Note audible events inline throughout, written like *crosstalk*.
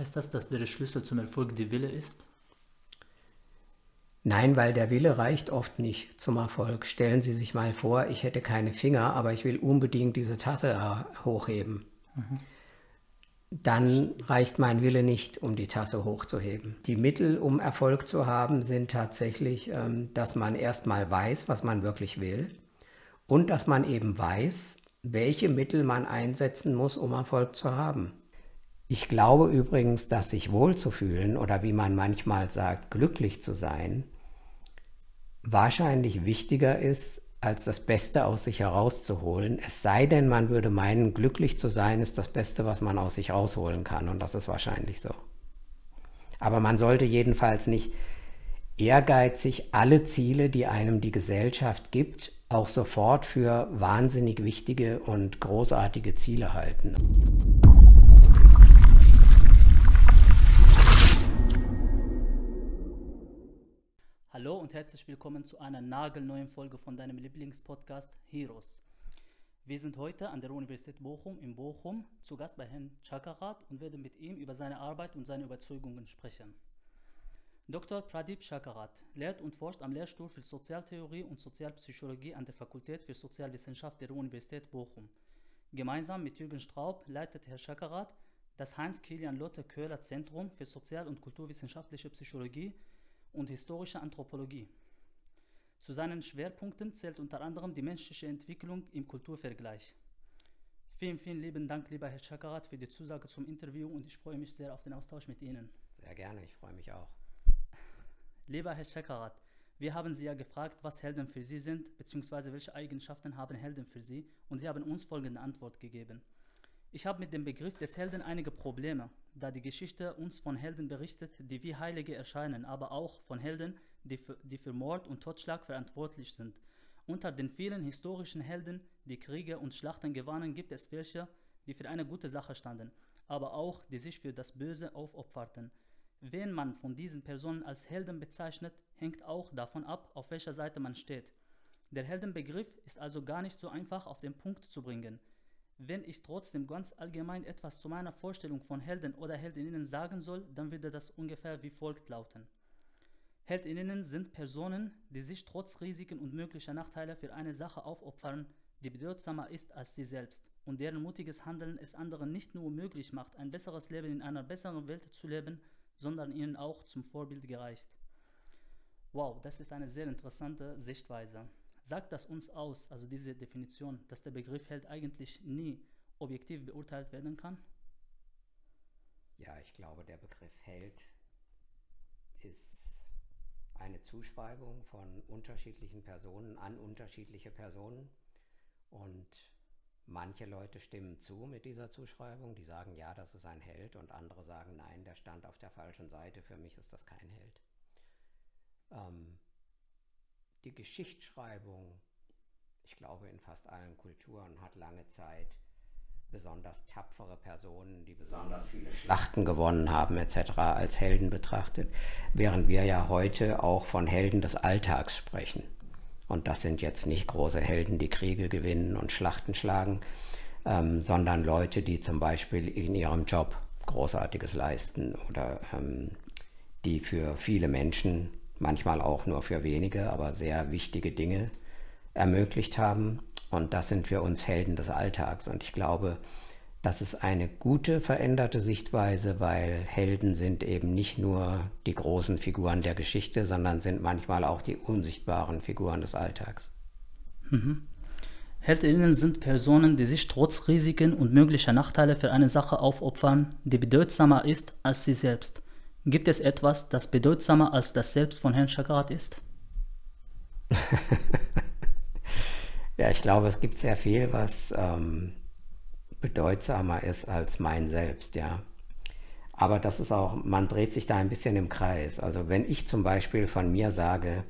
Heißt das, dass der Schlüssel zum Erfolg der Wille ist? Nein, weil der Wille reicht oft nicht zum Erfolg. Stellen Sie sich mal vor, ich hätte keine Finger, aber ich will unbedingt diese Tasse äh, hochheben. Mhm. Dann reicht mein Wille nicht, um die Tasse hochzuheben. Die Mittel, um Erfolg zu haben, sind tatsächlich, ähm, dass man erstmal weiß, was man wirklich will und dass man eben weiß, welche Mittel man einsetzen muss, um Erfolg zu haben. Ich glaube übrigens, dass sich wohlzufühlen oder wie man manchmal sagt, glücklich zu sein, wahrscheinlich wichtiger ist, als das Beste aus sich herauszuholen. Es sei denn, man würde meinen, glücklich zu sein ist das Beste, was man aus sich rausholen kann. Und das ist wahrscheinlich so. Aber man sollte jedenfalls nicht ehrgeizig alle Ziele, die einem die Gesellschaft gibt, auch sofort für wahnsinnig wichtige und großartige Ziele halten. Hallo und herzlich willkommen zu einer nagelneuen Folge von deinem Lieblingspodcast Heroes. Wir sind heute an der Universität Bochum in Bochum zu Gast bei Herrn Chakarat und werden mit ihm über seine Arbeit und seine Überzeugungen sprechen. Dr. Pradip Chakarat lehrt und forscht am Lehrstuhl für Sozialtheorie und Sozialpsychologie an der Fakultät für Sozialwissenschaft der Universität Bochum. Gemeinsam mit Jürgen Straub leitet Herr Chakarat das Heinz-Kilian-Lotte-Köhler Zentrum für Sozial- und Kulturwissenschaftliche Psychologie und historische Anthropologie. Zu seinen Schwerpunkten zählt unter anderem die menschliche Entwicklung im Kulturvergleich. Vielen, vielen lieben Dank, lieber Herr Chakarat, für die Zusage zum Interview und ich freue mich sehr auf den Austausch mit Ihnen. Sehr gerne, ich freue mich auch. Lieber Herr Chakarat, wir haben Sie ja gefragt, was Helden für Sie sind, beziehungsweise welche Eigenschaften haben Helden für Sie, und Sie haben uns folgende Antwort gegeben. Ich habe mit dem Begriff des Helden einige Probleme, da die Geschichte uns von Helden berichtet, die wie Heilige erscheinen, aber auch von Helden, die für, die für Mord und Totschlag verantwortlich sind. Unter den vielen historischen Helden, die Kriege und Schlachten gewannen, gibt es welche, die für eine gute Sache standen, aber auch die sich für das Böse aufopferten. Wen man von diesen Personen als Helden bezeichnet, hängt auch davon ab, auf welcher Seite man steht. Der Heldenbegriff ist also gar nicht so einfach auf den Punkt zu bringen. Wenn ich trotzdem ganz allgemein etwas zu meiner Vorstellung von Helden oder Heldinnen sagen soll, dann würde das ungefähr wie folgt lauten. Heldinnen sind Personen, die sich trotz Risiken und möglicher Nachteile für eine Sache aufopfern, die bedeutsamer ist als sie selbst und deren mutiges Handeln es anderen nicht nur möglich macht, ein besseres Leben in einer besseren Welt zu leben, sondern ihnen auch zum Vorbild gereicht. Wow, das ist eine sehr interessante Sichtweise. Sagt das uns aus, also diese Definition, dass der Begriff Held eigentlich nie objektiv beurteilt werden kann? Ja, ich glaube, der Begriff Held ist eine Zuschreibung von unterschiedlichen Personen an unterschiedliche Personen. Und manche Leute stimmen zu mit dieser Zuschreibung, die sagen, ja, das ist ein Held, und andere sagen, nein, der stand auf der falschen Seite, für mich ist das kein Held. Ähm, die Geschichtsschreibung, ich glaube in fast allen Kulturen, hat lange Zeit besonders tapfere Personen, die besonders viele Schlachten gewonnen haben etc., als Helden betrachtet, während wir ja heute auch von Helden des Alltags sprechen. Und das sind jetzt nicht große Helden, die Kriege gewinnen und Schlachten schlagen, ähm, sondern Leute, die zum Beispiel in ihrem Job Großartiges leisten oder ähm, die für viele Menschen manchmal auch nur für wenige, aber sehr wichtige Dinge ermöglicht haben. Und das sind für uns Helden des Alltags. Und ich glaube, das ist eine gute veränderte Sichtweise, weil Helden sind eben nicht nur die großen Figuren der Geschichte, sondern sind manchmal auch die unsichtbaren Figuren des Alltags. Mhm. Heldinnen sind Personen, die sich trotz Risiken und möglicher Nachteile für eine Sache aufopfern, die bedeutsamer ist als sie selbst. Gibt es etwas, das bedeutsamer als das Selbst von Herrn Chakarat ist? *laughs* ja, ich glaube, es gibt sehr viel, was ähm, bedeutsamer ist als mein Selbst, ja. Aber das ist auch, man dreht sich da ein bisschen im Kreis. Also wenn ich zum Beispiel von mir sage,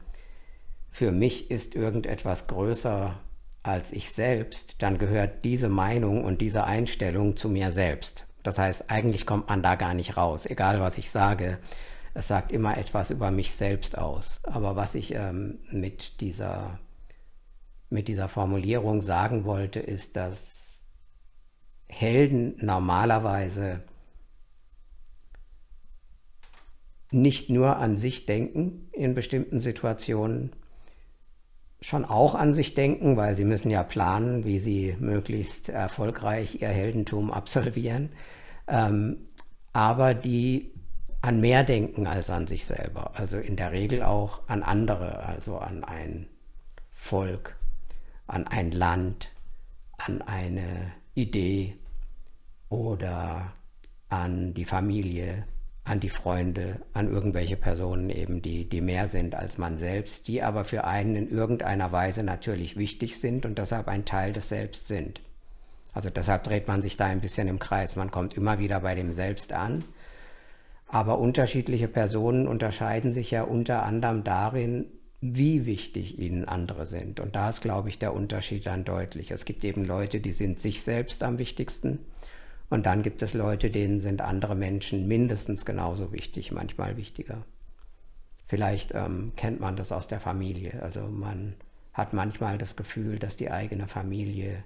für mich ist irgendetwas größer als ich selbst, dann gehört diese Meinung und diese Einstellung zu mir selbst. Das heißt, eigentlich kommt man da gar nicht raus, egal was ich sage. Es sagt immer etwas über mich selbst aus. Aber was ich ähm, mit, dieser, mit dieser Formulierung sagen wollte, ist, dass Helden normalerweise nicht nur an sich denken in bestimmten Situationen, schon auch an sich denken, weil sie müssen ja planen, wie sie möglichst erfolgreich ihr Heldentum absolvieren, ähm, aber die an mehr denken als an sich selber, also in der Regel auch an andere, also an ein Volk, an ein Land, an eine Idee oder an die Familie, an die Freunde, an irgendwelche Personen eben, die, die mehr sind als man selbst, die aber für einen in irgendeiner Weise natürlich wichtig sind und deshalb ein Teil des Selbst sind. Also deshalb dreht man sich da ein bisschen im Kreis. Man kommt immer wieder bei dem Selbst an. Aber unterschiedliche Personen unterscheiden sich ja unter anderem darin, wie wichtig ihnen andere sind. Und da ist, glaube ich, der Unterschied dann deutlich. Es gibt eben Leute, die sind sich selbst am wichtigsten und dann gibt es Leute, denen sind andere Menschen mindestens genauso wichtig, manchmal wichtiger. Vielleicht ähm, kennt man das aus der Familie. Also man hat manchmal das Gefühl, dass die eigene Familie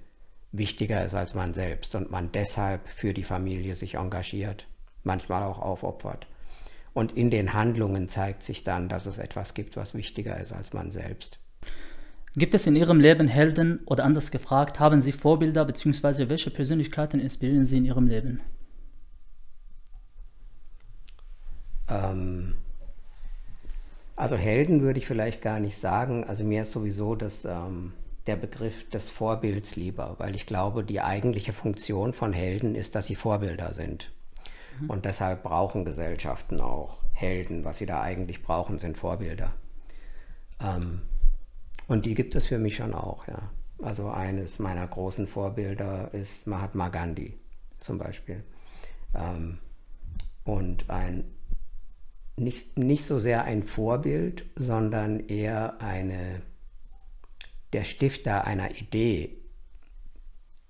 wichtiger ist als man selbst und man deshalb für die Familie sich engagiert, manchmal auch aufopfert. Und in den Handlungen zeigt sich dann, dass es etwas gibt, was wichtiger ist als man selbst. Gibt es in Ihrem Leben Helden oder anders gefragt, haben Sie Vorbilder bzw. welche Persönlichkeiten inspirieren Sie in Ihrem Leben? Ähm, also Helden würde ich vielleicht gar nicht sagen. Also mir ist sowieso das, ähm, der Begriff des Vorbilds lieber, weil ich glaube, die eigentliche Funktion von Helden ist, dass sie Vorbilder sind. Mhm. Und deshalb brauchen Gesellschaften auch Helden. Was sie da eigentlich brauchen, sind Vorbilder. Ähm, und die gibt es für mich schon auch, ja. Also eines meiner großen Vorbilder ist Mahatma Gandhi zum Beispiel. Ähm, und ein nicht, nicht so sehr ein Vorbild, sondern eher eine, der Stifter einer Idee,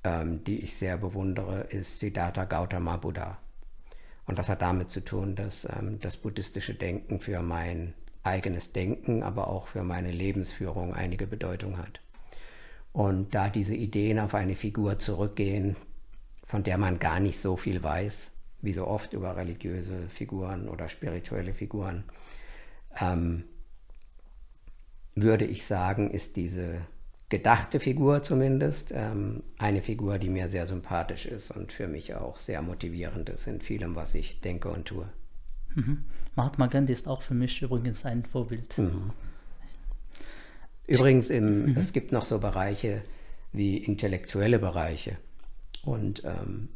ähm, die ich sehr bewundere, ist Siddhartha Gautama Buddha. Und das hat damit zu tun, dass ähm, das buddhistische Denken für mein eigenes Denken, aber auch für meine Lebensführung einige Bedeutung hat. Und da diese Ideen auf eine Figur zurückgehen, von der man gar nicht so viel weiß, wie so oft über religiöse Figuren oder spirituelle Figuren, ähm, würde ich sagen, ist diese gedachte Figur zumindest ähm, eine Figur, die mir sehr sympathisch ist und für mich auch sehr motivierend ist in vielem, was ich denke und tue. Mhm. Mahatma Gandhi ist auch für mich übrigens ein Vorbild. Mhm. Übrigens, im, mhm. es gibt noch so Bereiche wie intellektuelle Bereiche. Und ähm,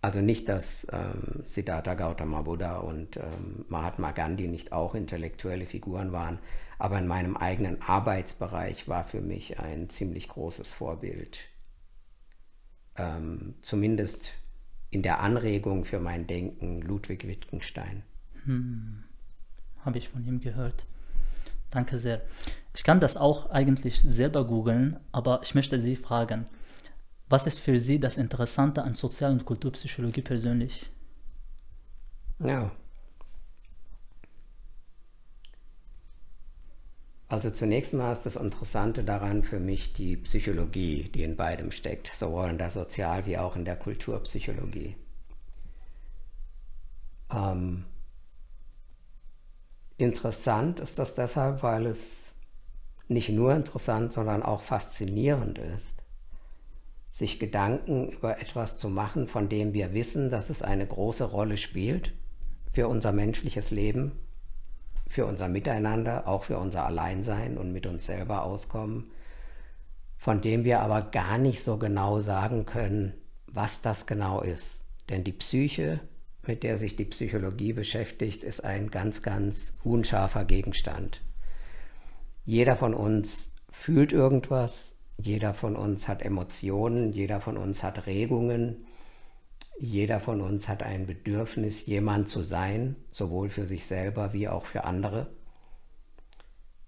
also nicht, dass ähm, Siddhartha Gautama Buddha und ähm, Mahatma Gandhi nicht auch intellektuelle Figuren waren, aber in meinem eigenen Arbeitsbereich war für mich ein ziemlich großes Vorbild. Ähm, zumindest in der Anregung für mein Denken Ludwig Wittgenstein. Hm. Habe ich von ihm gehört. Danke sehr. Ich kann das auch eigentlich selber googeln, aber ich möchte Sie fragen, was ist für Sie das Interessante an Sozial- und Kulturpsychologie persönlich? Ja. Also zunächst mal ist das Interessante daran für mich die Psychologie, die in beidem steckt, sowohl in der Sozial- wie auch in der Kulturpsychologie. Ähm, Interessant ist das deshalb, weil es nicht nur interessant, sondern auch faszinierend ist, sich Gedanken über etwas zu machen, von dem wir wissen, dass es eine große Rolle spielt für unser menschliches Leben, für unser Miteinander, auch für unser Alleinsein und mit uns selber auskommen, von dem wir aber gar nicht so genau sagen können, was das genau ist. Denn die Psyche mit der sich die Psychologie beschäftigt, ist ein ganz, ganz unscharfer Gegenstand. Jeder von uns fühlt irgendwas, jeder von uns hat Emotionen, jeder von uns hat Regungen, jeder von uns hat ein Bedürfnis, jemand zu sein, sowohl für sich selber wie auch für andere.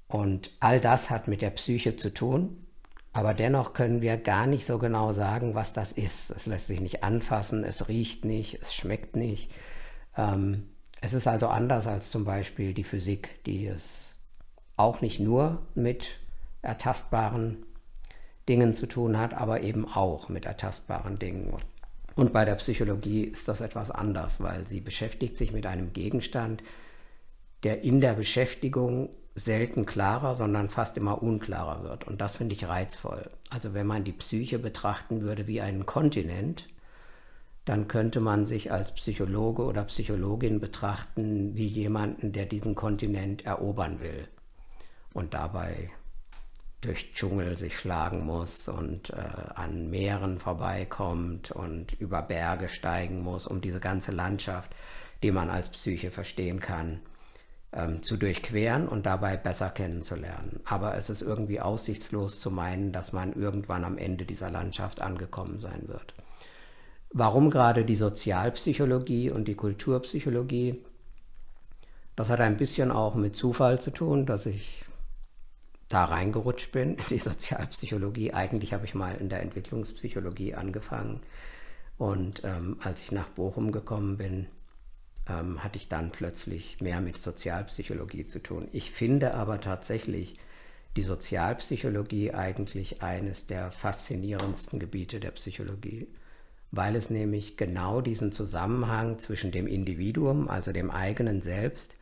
Und all das hat mit der Psyche zu tun aber dennoch können wir gar nicht so genau sagen, was das ist. Es lässt sich nicht anfassen, es riecht nicht, es schmeckt nicht. Ähm, es ist also anders als zum Beispiel die Physik, die es auch nicht nur mit ertastbaren Dingen zu tun hat, aber eben auch mit ertastbaren Dingen. Und bei der Psychologie ist das etwas anders, weil sie beschäftigt sich mit einem Gegenstand, der in der Beschäftigung selten klarer, sondern fast immer unklarer wird. Und das finde ich reizvoll. Also wenn man die Psyche betrachten würde wie einen Kontinent, dann könnte man sich als Psychologe oder Psychologin betrachten wie jemanden, der diesen Kontinent erobern will und dabei durch Dschungel sich schlagen muss und äh, an Meeren vorbeikommt und über Berge steigen muss, um diese ganze Landschaft, die man als Psyche verstehen kann, ähm, zu durchqueren und dabei besser kennenzulernen. Aber es ist irgendwie aussichtslos zu meinen, dass man irgendwann am Ende dieser Landschaft angekommen sein wird. Warum gerade die Sozialpsychologie und die Kulturpsychologie? Das hat ein bisschen auch mit Zufall zu tun, dass ich da reingerutscht bin, in die Sozialpsychologie. Eigentlich habe ich mal in der Entwicklungspsychologie angefangen. Und ähm, als ich nach Bochum gekommen bin, ähm, hatte ich dann plötzlich mehr mit Sozialpsychologie zu tun. Ich finde aber tatsächlich die Sozialpsychologie eigentlich eines der faszinierendsten Gebiete der Psychologie, weil es nämlich genau diesen Zusammenhang zwischen dem Individuum, also dem eigenen Selbst,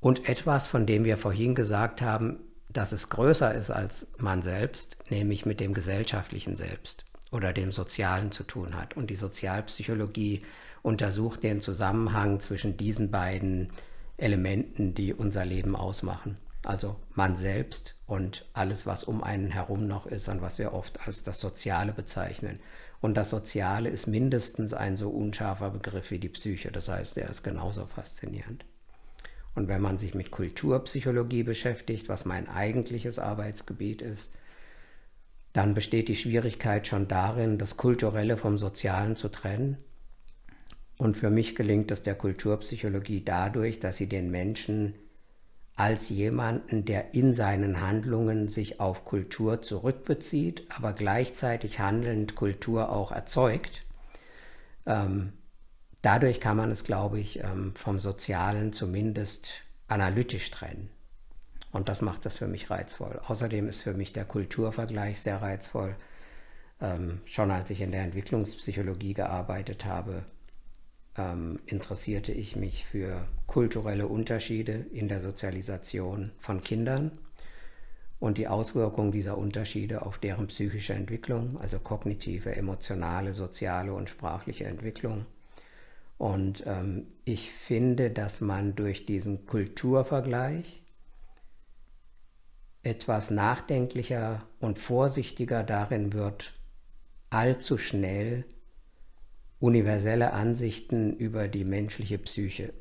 und etwas, von dem wir vorhin gesagt haben, dass es größer ist als man selbst, nämlich mit dem gesellschaftlichen Selbst oder dem Sozialen zu tun hat. Und die Sozialpsychologie untersucht den Zusammenhang zwischen diesen beiden Elementen, die unser Leben ausmachen. Also man selbst und alles, was um einen herum noch ist und was wir oft als das Soziale bezeichnen. Und das Soziale ist mindestens ein so unscharfer Begriff wie die Psyche. Das heißt, er ist genauso faszinierend. Und wenn man sich mit Kulturpsychologie beschäftigt, was mein eigentliches Arbeitsgebiet ist, dann besteht die Schwierigkeit schon darin, das Kulturelle vom Sozialen zu trennen. Und für mich gelingt es der Kulturpsychologie dadurch, dass sie den Menschen als jemanden, der in seinen Handlungen sich auf Kultur zurückbezieht, aber gleichzeitig handelnd Kultur auch erzeugt, ähm, dadurch kann man es, glaube ich, ähm, vom Sozialen zumindest analytisch trennen. Und das macht das für mich reizvoll. Außerdem ist für mich der Kulturvergleich sehr reizvoll. Ähm, schon als ich in der Entwicklungspsychologie gearbeitet habe, ähm, interessierte ich mich für kulturelle Unterschiede in der Sozialisation von Kindern und die Auswirkungen dieser Unterschiede auf deren psychische Entwicklung, also kognitive, emotionale, soziale und sprachliche Entwicklung. Und ähm, ich finde, dass man durch diesen Kulturvergleich etwas nachdenklicher und vorsichtiger darin wird, allzu schnell universelle Ansichten über die menschliche Psyche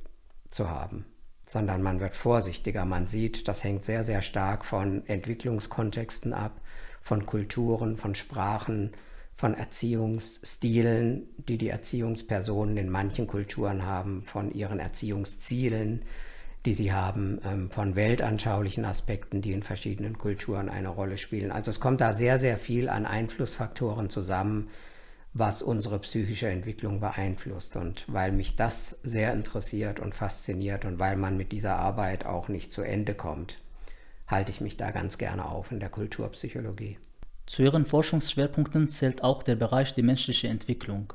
zu haben, sondern man wird vorsichtiger. Man sieht, das hängt sehr, sehr stark von Entwicklungskontexten ab, von Kulturen, von Sprachen, von Erziehungsstilen, die die Erziehungspersonen in manchen Kulturen haben, von ihren Erziehungszielen, die sie haben, ähm, von weltanschaulichen Aspekten, die in verschiedenen Kulturen eine Rolle spielen. Also es kommt da sehr, sehr viel an Einflussfaktoren zusammen, was unsere psychische Entwicklung beeinflusst. Und weil mich das sehr interessiert und fasziniert und weil man mit dieser Arbeit auch nicht zu Ende kommt, halte ich mich da ganz gerne auf in der Kulturpsychologie. Zu Ihren Forschungsschwerpunkten zählt auch der Bereich die menschliche Entwicklung.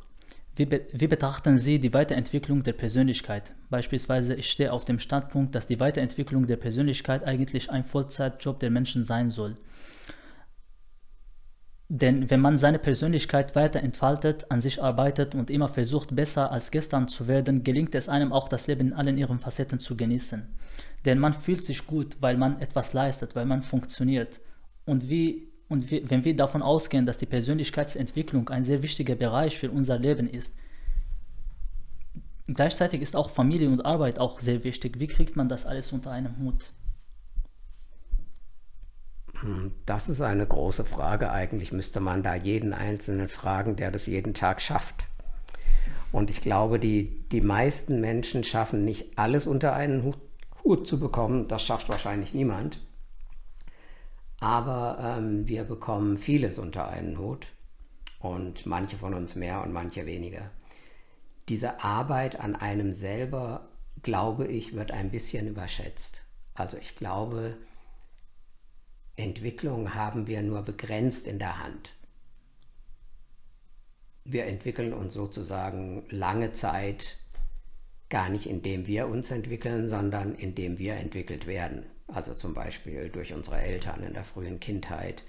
Wie, be wie, betrachten Sie die Weiterentwicklung der Persönlichkeit? Beispielsweise, ich stehe auf dem Standpunkt, dass die Weiterentwicklung der Persönlichkeit eigentlich ein Vollzeitjob der Menschen sein soll. Denn wenn man seine Persönlichkeit weiter entfaltet, an sich arbeitet und immer versucht, besser als gestern zu werden, gelingt es einem auch, das Leben in allen ihren Facetten zu genießen. Denn man fühlt sich gut, weil man etwas leistet, weil man funktioniert. Und wie und wenn wir davon ausgehen, dass die Persönlichkeitsentwicklung ein sehr wichtiger Bereich für unser Leben ist, gleichzeitig ist auch Familie und Arbeit auch sehr wichtig. Wie kriegt man das alles unter einem Hut? Hm, das ist eine große Frage. Eigentlich müsste man da jeden Einzelnen fragen, der das jeden Tag schafft. Und ich glaube, die, die meisten Menschen schaffen nicht alles unter einen Hut, Hut zu bekommen. Das schafft wahrscheinlich niemand aber ähm, wir bekommen vieles unter einen Hut und manche von uns mehr und manche weniger. Diese Arbeit an einem selber, glaube ich, wird ein bisschen überschätzt. Also ich glaube, Entwicklung haben wir nur begrenzt in der Hand. Wir entwickeln uns sozusagen lange Zeit gar nicht indem wir uns entwickeln, sondern indem wir entwickelt werden. Also zum Beispiel durch unsere Eltern in der frühen Kindheit,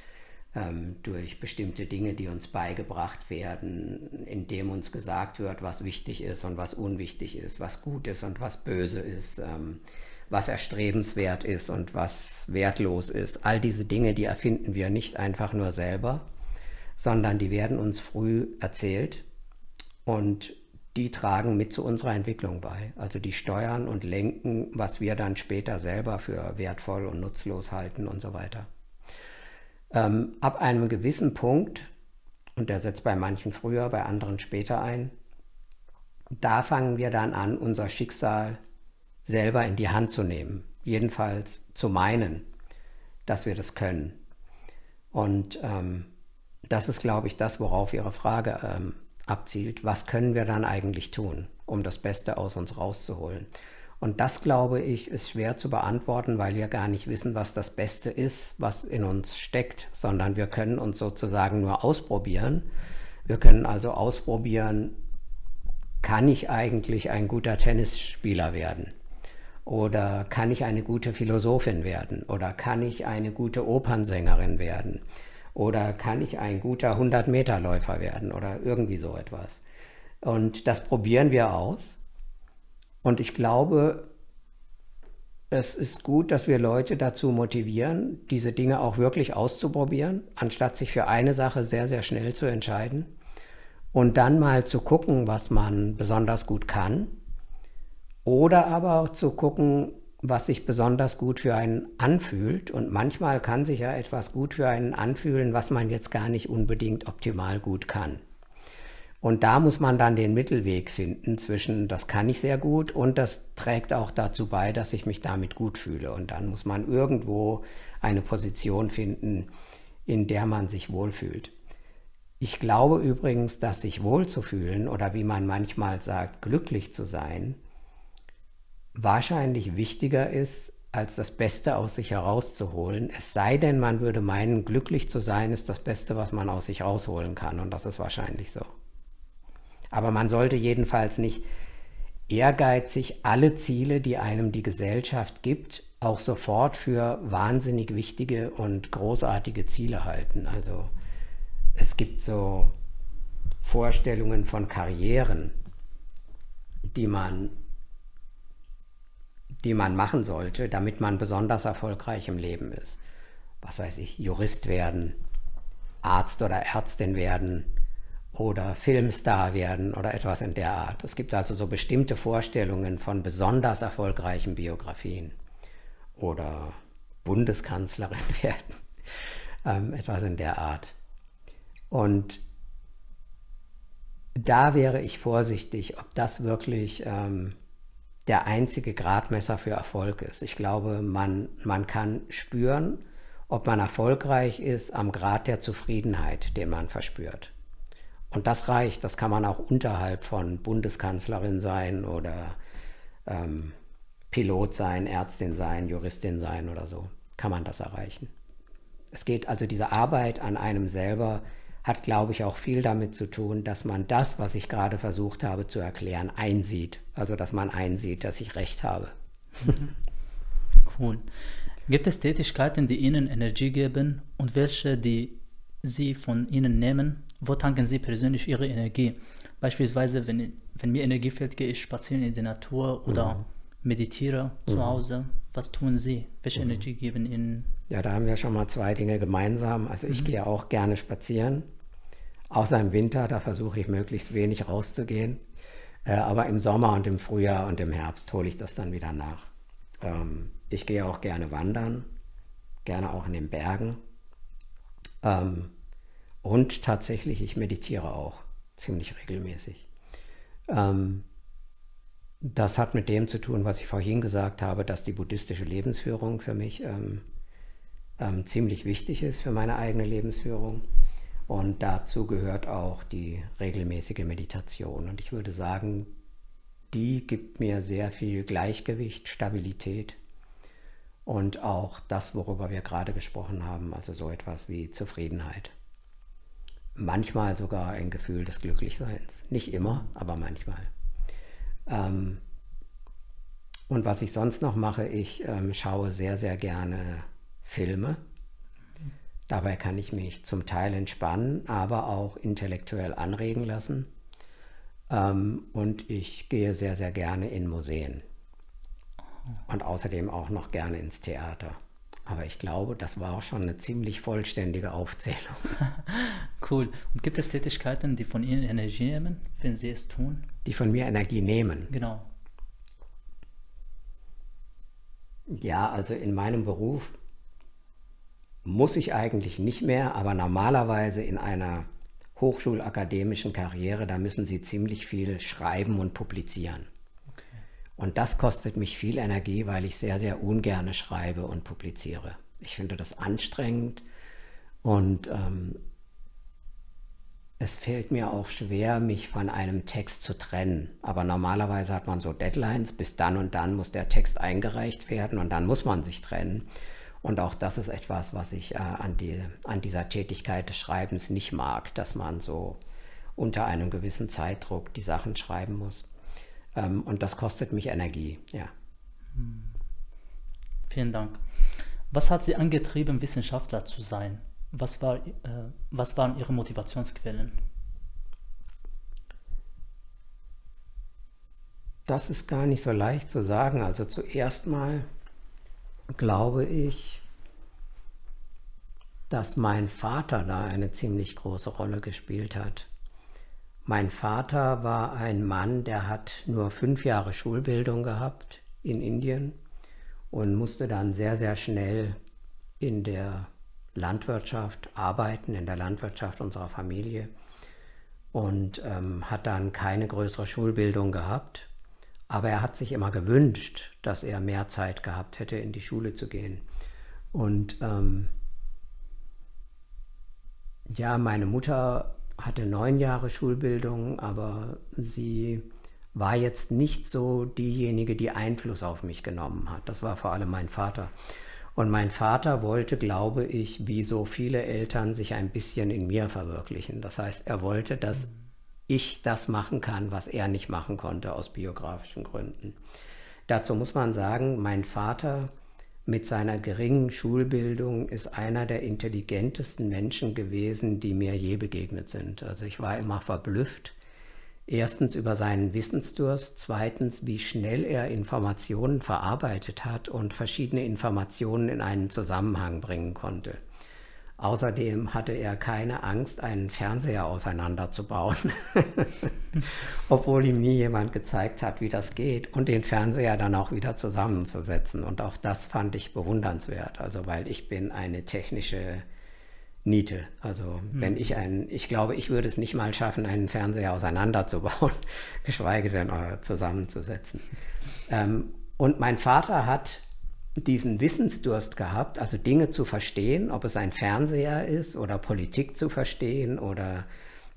ähm, durch bestimmte Dinge, die uns beigebracht werden, indem uns gesagt wird, was wichtig ist und was unwichtig ist, was gut ist und was böse ist, ähm, was erstrebenswert ist und was wertlos ist. All diese Dinge, die erfinden wir nicht einfach nur selber, sondern die werden uns früh erzählt und die tragen mit zu unserer Entwicklung bei. Also die steuern und lenken, was wir dann später selber für wertvoll und nutzlos halten und so weiter. Ähm, ab einem gewissen Punkt, und der setzt bei manchen früher, bei anderen später ein, da fangen wir dann an, unser Schicksal selber in die Hand zu nehmen. Jedenfalls zu meinen, dass wir das können. Und ähm, das ist, glaube ich, das, worauf Ihre Frage ähm, abzielt. Was können wir dann eigentlich tun, um das Beste aus uns rauszuholen? Und das, glaube ich, ist schwer zu beantworten, weil wir gar nicht wissen, was das Beste ist, was in uns steckt, sondern wir können uns sozusagen nur ausprobieren. Wir können also ausprobieren, kann ich eigentlich ein guter Tennisspieler werden? Oder kann ich eine gute Philosophin werden? Oder kann ich eine gute Opernsängerin werden? Oder kann ich ein guter 100-Meter-Läufer werden? Oder irgendwie so etwas. Und das probieren wir aus. Und ich glaube, es ist gut, dass wir Leute dazu motivieren, diese Dinge auch wirklich auszuprobieren, anstatt sich für eine Sache sehr, sehr schnell zu entscheiden. Und dann mal zu gucken, was man besonders gut kann. Oder aber auch zu gucken, was sich besonders gut für einen anfühlt. Und manchmal kann sich ja etwas gut für einen anfühlen, was man jetzt gar nicht unbedingt optimal gut kann. Und da muss man dann den Mittelweg finden zwischen, das kann ich sehr gut und das trägt auch dazu bei, dass ich mich damit gut fühle. Und dann muss man irgendwo eine Position finden, in der man sich wohlfühlt. Ich glaube übrigens, dass sich wohlzufühlen oder wie man manchmal sagt, glücklich zu sein, wahrscheinlich wichtiger ist, als das Beste aus sich herauszuholen. Es sei denn, man würde meinen, glücklich zu sein ist das Beste, was man aus sich rausholen kann. Und das ist wahrscheinlich so. Aber man sollte jedenfalls nicht ehrgeizig alle Ziele, die einem die Gesellschaft gibt, auch sofort für wahnsinnig wichtige und großartige Ziele halten. Also es gibt so Vorstellungen von Karrieren, die man, die man machen sollte, damit man besonders erfolgreich im Leben ist. Was weiß ich, Jurist werden, Arzt oder Ärztin werden, oder Filmstar werden oder etwas in der Art. Es gibt also so bestimmte Vorstellungen von besonders erfolgreichen Biografien oder Bundeskanzlerin *laughs* werden, ähm, etwas in der Art. Und da wäre ich vorsichtig, ob das wirklich ähm, der einzige Gradmesser für Erfolg ist. Ich glaube, man, man kann spüren, ob man erfolgreich ist am Grad der Zufriedenheit, den man verspürt. Und das reicht, das kann man auch unterhalb von Bundeskanzlerin sein oder ähm, Pilot sein, Ärztin sein, Juristin sein oder so, kann man das erreichen. Es geht also diese Arbeit an einem selber, hat, glaube ich, auch viel damit zu tun, dass man das, was ich gerade versucht habe zu erklären, einsieht. Also dass man einsieht, dass ich recht habe. *laughs* Cool. Gibt es Tätigkeiten, die Ihnen Energie geben und welche, die Sie von Ihnen nehmen? Wo tanken Sie persönlich Ihre Energie? Beispielsweise, wenn, wenn mir Energie fehlt, gehe ich spazieren in der Natur oder mhm. meditiere zu mhm. Hause. Was tun Sie? Welche mhm. Energie geben Ihnen? Ja, da haben wir schon mal zwei Dinge gemeinsam. Also ich mhm. gehe auch gerne spazieren. Außer im Winter, da versuche ich möglichst wenig rauszugehen. Äh, aber im Sommer und im Frühjahr und im Herbst hole ich das dann wieder nach. Ähm, ich gehe auch gerne wandern, gerne auch in den Bergen. Ähm, und tatsächlich, ich meditiere auch ziemlich regelmäßig. Ähm, das hat mit dem zu tun, was ich vorhin gesagt habe, dass die buddhistische Lebensführung für mich ziemlich wichtig ist für meine eigene Lebensführung. Und dazu gehört auch die regelmäßige Meditation. Und ich würde sagen, die gibt mir sehr viel Gleichgewicht, Stabilität und auch das, worüber wir gerade gesprochen haben, also so etwas wie Zufriedenheit manchmal sogar ein Gefühl des Glücklichseins. Nicht immer, aber manchmal. Ähm, und was ich sonst noch mache, ich ähm, schaue sehr, sehr gerne Filme. Dabei kann ich mich zum Teil entspannen, aber auch intellektuell anregen lassen. Ähm, und ich gehe sehr, sehr gerne in Museen. Und außerdem auch noch gerne ins Theater. Aber ich glaube, das war auch schon eine ziemlich vollständige Aufzählung. *laughs* cool. Und gibt es Tätigkeiten, die von Ihnen Energie nehmen, wenn Sie es tun? Die von mir Energie nehmen? Genau. Ja, also in meinem Beruf muss ich eigentlich nicht mehr, aber normalerweise in einer hochschulakademischen Karriere, da müssen Sie ziemlich viel schreiben und publizieren. Und das kostet mich viel Energie, weil ich sehr, sehr ungerne schreibe und publiziere. Ich finde das anstrengend und ähm, es fällt mir auch schwer, mich von einem Text zu trennen. Aber normalerweise hat man so Deadlines, bis dann und dann muss der Text eingereicht werden und dann muss man sich trennen. Und auch das ist etwas, was ich äh, an, die, an dieser Tätigkeit des Schreibens nicht mag, dass man so unter einem gewissen Zeitdruck die Sachen schreiben muss. Ähm, und das kostet mich Energie, ja. Hm. Vielen Dank. Was hat Sie angetrieben, Wissenschaftler zu sein? Was, war, äh, was waren Ihre Motivationsquellen? Das ist gar nicht so leicht zu sagen. Also zuerst mal glaube ich, dass mein Vater da eine ziemlich große Rolle gespielt hat. Mein Vater war ein Mann, der hat nur fünf Jahre Schulbildung gehabt in Indien und musste dann sehr, sehr schnell in der Landwirtschaft arbeiten, in der Landwirtschaft unserer Familie und ähm, hat dann keine größere Schulbildung gehabt. Aber er hat sich immer gewünscht, dass er mehr Zeit gehabt hätte, in die Schule zu gehen. Und ähm, ja, meine Mutter hatte neun Jahre Schulbildung, aber sie war jetzt nicht so diejenige, die Einfluss auf mich genommen hat. Das war vor allem mein Vater. Und mein Vater wollte, glaube ich, wie so viele Eltern, sich ein bisschen in mir verwirklichen. Das heißt, er wollte, dass ich das machen kann, was er nicht machen konnte aus biografischen Gründen. Dazu muss man sagen, mein Vater mit seiner geringen Schulbildung ist einer der intelligentesten Menschen gewesen, die mir je begegnet sind. Also ich war immer verblüfft. Erstens über seinen Wissensdurst, zweitens, wie schnell er Informationen verarbeitet hat und verschiedene Informationen in einen Zusammenhang bringen konnte. Außerdem hatte er keine Angst, einen Fernseher auseinanderzubauen, *laughs* obwohl ihm nie jemand gezeigt hat, wie das geht und den Fernseher dann auch wieder zusammenzusetzen. Und auch das fand ich bewundernswert, also weil ich bin eine technische Niete. Also hm. wenn ich einen, ich glaube, ich würde es nicht mal schaffen, einen Fernseher auseinanderzubauen, *laughs* geschweige denn äh, zusammenzusetzen. Ähm, und mein Vater hat diesen Wissensdurst gehabt, also Dinge zu verstehen, ob es ein Fernseher ist oder Politik zu verstehen oder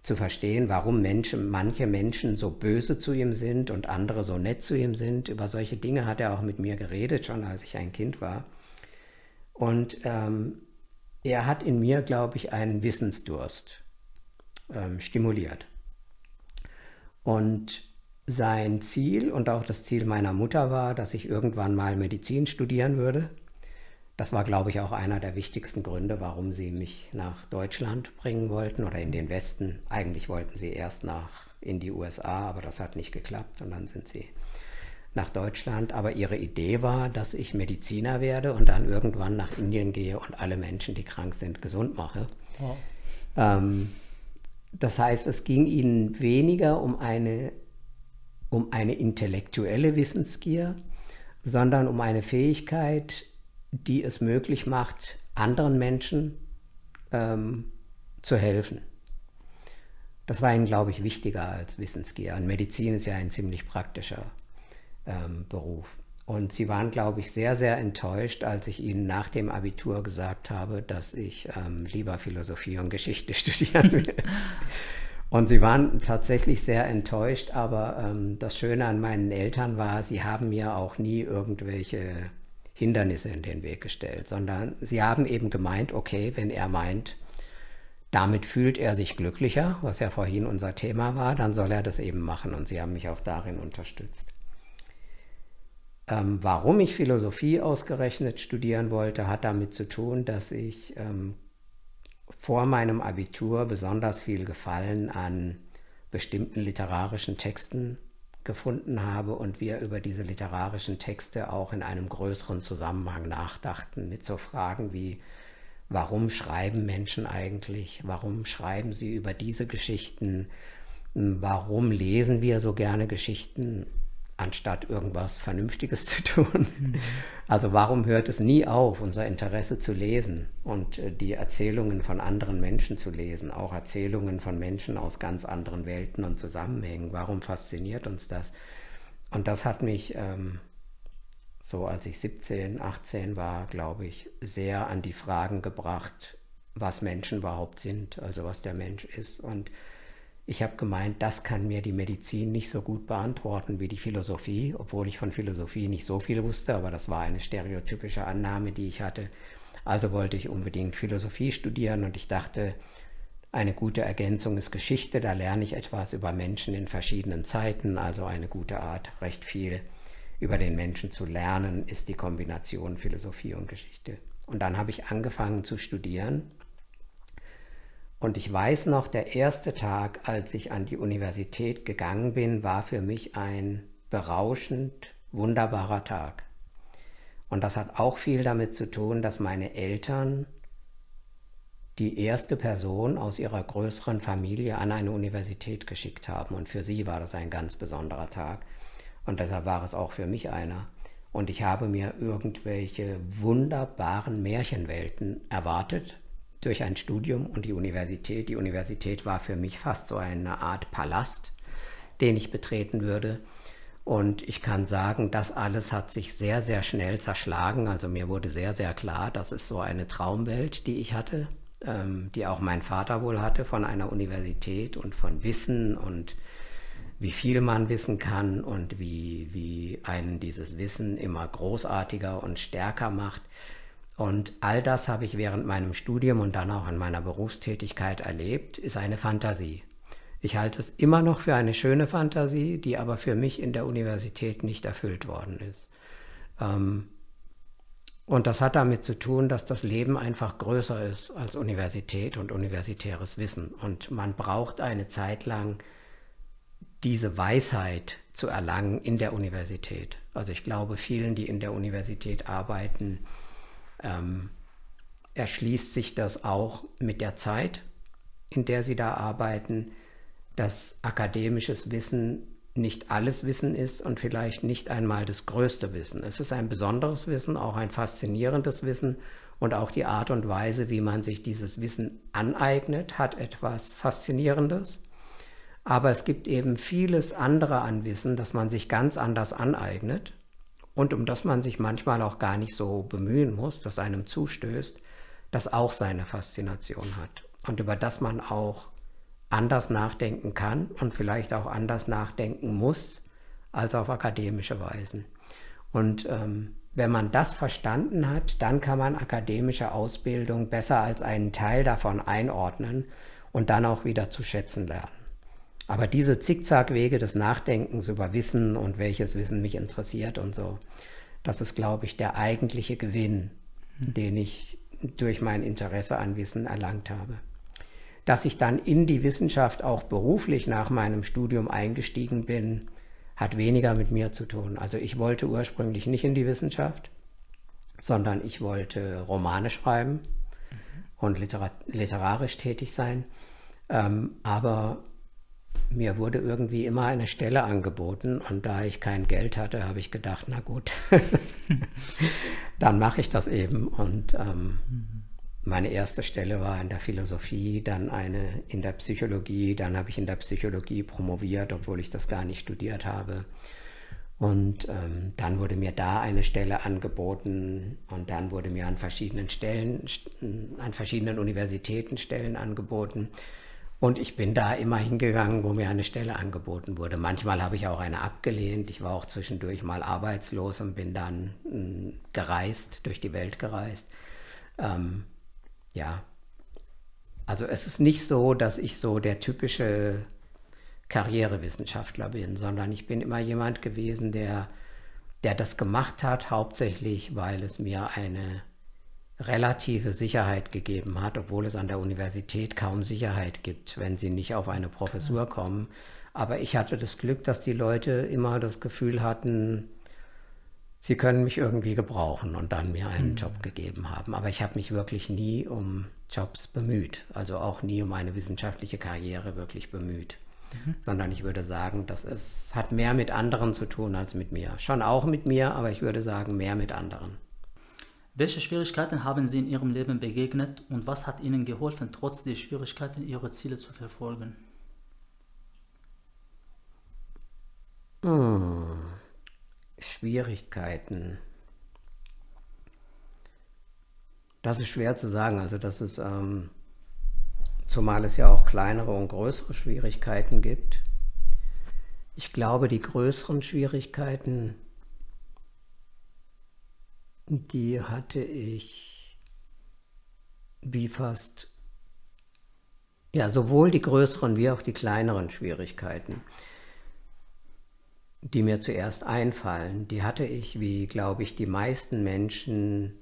zu verstehen, warum Menschen, manche Menschen so böse zu ihm sind und andere so nett zu ihm sind. Über solche Dinge hat er auch mit mir geredet, schon als ich ein Kind war. Und ähm, er hat in mir, glaube ich, einen Wissensdurst ähm, stimuliert. Und sein Ziel und auch das Ziel meiner Mutter war, dass ich irgendwann mal Medizin studieren würde. Das war, glaube ich, auch einer der wichtigsten Gründe, warum sie mich nach Deutschland bringen wollten oder in den Westen. Eigentlich wollten sie erst nach in die USA, aber das hat nicht geklappt und dann sind sie nach Deutschland. Aber ihre Idee war, dass ich Mediziner werde und dann irgendwann nach Indien gehe und alle Menschen, die krank sind, gesund mache. Wow. Ähm, das heißt, es ging ihnen weniger um eine um eine intellektuelle Wissensgier, sondern um eine Fähigkeit, die es möglich macht, anderen Menschen ähm, zu helfen. Das war ihnen, glaube ich, wichtiger als Wissensgier. Und Medizin ist ja ein ziemlich praktischer ähm, Beruf. Und sie waren, glaube ich, sehr, sehr enttäuscht, als ich ihnen nach dem Abitur gesagt habe, dass ich ähm, lieber Philosophie und Geschichte *laughs* studieren will. *laughs* Und sie waren tatsächlich sehr enttäuscht, aber ähm, das Schöne an meinen Eltern war, sie haben mir auch nie irgendwelche Hindernisse in den Weg gestellt, sondern sie haben eben gemeint, okay, wenn er meint, damit fühlt er sich glücklicher, was ja vorhin unser Thema war, dann soll er das eben machen und sie haben mich auch darin unterstützt. Ähm, warum ich Philosophie ausgerechnet studieren wollte, hat damit zu tun, dass ich ähm, vor meinem Abitur besonders viel Gefallen an bestimmten literarischen Texten gefunden habe und wir über diese literarischen Texte auch in einem größeren Zusammenhang nachdachten, mit so Fragen wie, warum schreiben Menschen eigentlich, warum schreiben sie über diese Geschichten, warum lesen wir so gerne Geschichten, anstatt irgendwas Vernünftiges zu *laughs* tun. Mhm. Also warum hört es nie auf, unser Interesse zu lesen und äh, die Erzählungen von anderen Menschen zu lesen, auch Erzählungen von Menschen aus ganz anderen Welten und Zusammenhängen? Warum fasziniert uns das? Und das hat mich ähm, so, als ich 17, 18 war, glaube ich, sehr an die Fragen gebracht, was Menschen überhaupt sind, also was der Mensch ist. Und ich habe gemeint, das kann mir die Medizin nicht so gut beantworten wie die Philosophie, obwohl ich von Philosophie nicht so viel wusste, aber das war eine stereotypische Annahme, die ich hatte. Also wollte ich unbedingt Philosophie studieren und ich dachte, eine gute Ergänzung ist Geschichte, da lerne ich etwas über Menschen in verschiedenen Zeiten, also eine gute Art, recht viel über den Menschen zu lernen, ist die Kombination Philosophie und Geschichte. Und dann habe ich angefangen zu studieren und ich weiß noch, der erste Tag, als ich an die Universität gegangen bin, war für mich ein berauschend wunderbarer Tag. Und das hat auch viel damit zu tun, dass meine Eltern die erste Person aus ihrer größeren Familie an eine Universität geschickt haben. Und für sie war das ein ganz besonderer Tag. Und deshalb war es auch für mich einer. Und ich habe mir irgendwelche wunderbaren Märchenwelten erwartet durch ein Studium und die Universität. Die Universität war für mich fast so eine Art Palast, den ich betreten würde. Und ich kann sagen, das alles hat sich sehr, sehr schnell zerschlagen. Also mir wurde sehr, sehr klar, das ist so eine Traumwelt, die ich hatte, ähm, die auch mein Vater wohl hatte von einer Universität und von Wissen und wie viel man wissen kann und wie, wie einen dieses Wissen immer großartiger und stärker macht. Und all das habe ich während meinem Studium und dann auch in meiner Berufstätigkeit erlebt, ist eine Fantasie. Ich halte es immer noch für eine schöne Fantasie, die aber für mich in der Universität nicht erfüllt worden ist. Ähm, und das hat damit zu tun, dass das Leben einfach größer ist als Universität und universitäres Wissen. Und man braucht eine Zeit lang diese Weisheit zu erlangen in der Universität. Also ich glaube, vielen, die in der Universität arbeiten, ähm, erschließt sich das auch mit der Zeit, in der sie da arbeiten, dass akademisches Wissen nicht alles Wissen ist und vielleicht nicht einmal das größte Wissen. Es ist ein besonderes Wissen, auch ein faszinierendes Wissen und auch die Art und Weise, wie man sich dieses Wissen aneignet, hat etwas Faszinierendes. Aber es gibt eben vieles andere an Wissen, das man sich ganz anders aneignet und um das man sich manchmal auch gar nicht so bemühen muss, das einem zustößt, das auch seine Faszination hat und über das man auch anders nachdenken kann und vielleicht auch anders nachdenken muss als auf akademische Weisen. Und ähm, wenn man das verstanden hat, dann kann man akademische Ausbildung besser als einen Teil davon einordnen und dann auch wieder zu schätzen lernen. Aber diese Zickzackwege des Nachdenkens über Wissen und welches Wissen mich interessiert und so, das ist, glaube ich, der eigentliche Gewinn, mhm. den ich durch mein Interesse an Wissen erlangt habe. Dass ich dann in die Wissenschaft auch beruflich nach meinem Studium eingestiegen bin, hat weniger mit mir zu tun. Also ich wollte ursprünglich nicht in die Wissenschaft, sondern ich wollte Romane schreiben mhm. und literarisch tätig sein. Ähm, aber mir wurde irgendwie immer eine Stelle angeboten und da ich kein Geld hatte, habe ich gedacht, na gut, *laughs* dann mache ich das eben. Und ähm, meine erste Stelle war in der Philosophie, dann eine in der Psychologie, dann habe ich in der Psychologie promoviert, obwohl ich das gar nicht studiert habe. Und ähm, dann wurde mir da eine Stelle angeboten und dann wurde mir an verschiedenen Stellen, an verschiedenen Universitäten Stellen angeboten. Und ich bin da immer hingegangen, wo mir eine Stelle angeboten wurde. Manchmal habe ich auch eine abgelehnt. Ich war auch zwischendurch mal arbeitslos und bin dann hm, gereist, durch die Welt gereist. Ähm, ja, also es ist nicht so, dass ich so der typische Karrierewissenschaftler bin, sondern ich bin immer jemand gewesen, der der das gemacht hat, hauptsächlich weil es mir eine relative Sicherheit gegeben hat, obwohl es an der Universität kaum Sicherheit gibt, wenn sie nicht auf eine Professur kommen. Aber ich hatte das Glück, dass die Leute immer das Gefühl hatten, sie können mich irgendwie gebrauchen und dann mir einen mhm. Job gegeben haben. Aber ich habe mich wirklich nie um Jobs bemüht, also auch nie um eine wissenschaftliche Karriere wirklich bemüht. Mhm. Sondern ich würde sagen, dass es hat mehr mit anderen zu tun als mit mir. Schon auch mit mir, aber ich würde sagen, mehr mit anderen. Welche Schwierigkeiten haben Sie in Ihrem Leben begegnet und was hat Ihnen geholfen, trotz der Schwierigkeiten Ihre Ziele zu verfolgen? Hm. Schwierigkeiten. Das ist schwer zu sagen. Also das ist, ähm, zumal es ja auch kleinere und größere Schwierigkeiten gibt. Ich glaube, die größeren Schwierigkeiten, die hatte ich wie fast, ja, sowohl die größeren wie auch die kleineren Schwierigkeiten die mir zuerst einfallen, die hatte ich, wie glaube ich, die meisten Menschen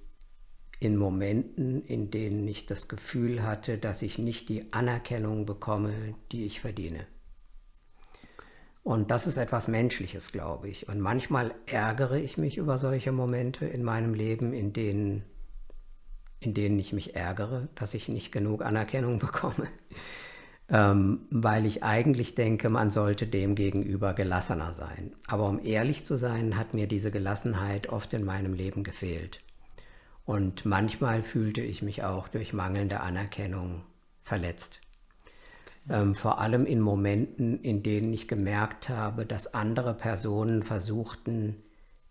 in Momenten, in denen ich das Gefühl hatte, dass ich nicht die Anerkennung bekomme, die ich verdiene. Und das ist etwas Menschliches, glaube ich. Und manchmal ärgere ich mich über solche Momente in meinem Leben, in denen, in denen ich mich ärgere, dass ich nicht genug Anerkennung *laughs* bekomme ähm, weil ich eigentlich denke, man sollte dem gegenüber gelassener sein. Aber um ehrlich zu sein, hat mir diese Gelassenheit oft in meinem Leben gefehlt. Und manchmal fühlte ich mich auch durch mangelnde Anerkennung verletzt. Ähm, vor allem in Momenten, in denen ich gemerkt habe, dass andere Personen versuchten,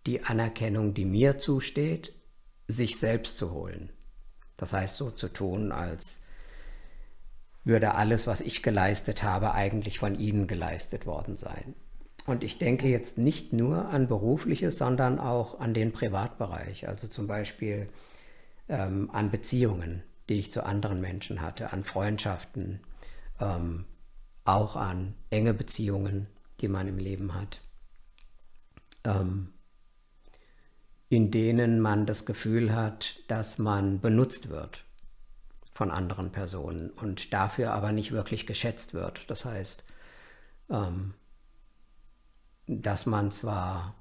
die Anerkennung, die mir zusteht, sich selbst zu holen. Das heißt, so zu tun, als würde alles, was ich geleistet habe, eigentlich von Ihnen geleistet worden sein. Und ich denke jetzt nicht nur an berufliches, sondern auch an den Privatbereich, also zum Beispiel ähm, an Beziehungen, die ich zu anderen Menschen hatte, an Freundschaften, ähm, auch an enge Beziehungen, die man im Leben hat, ähm, in denen man das Gefühl hat, dass man benutzt wird von anderen Personen und dafür aber nicht wirklich geschätzt wird. Das heißt, ähm, dass man zwar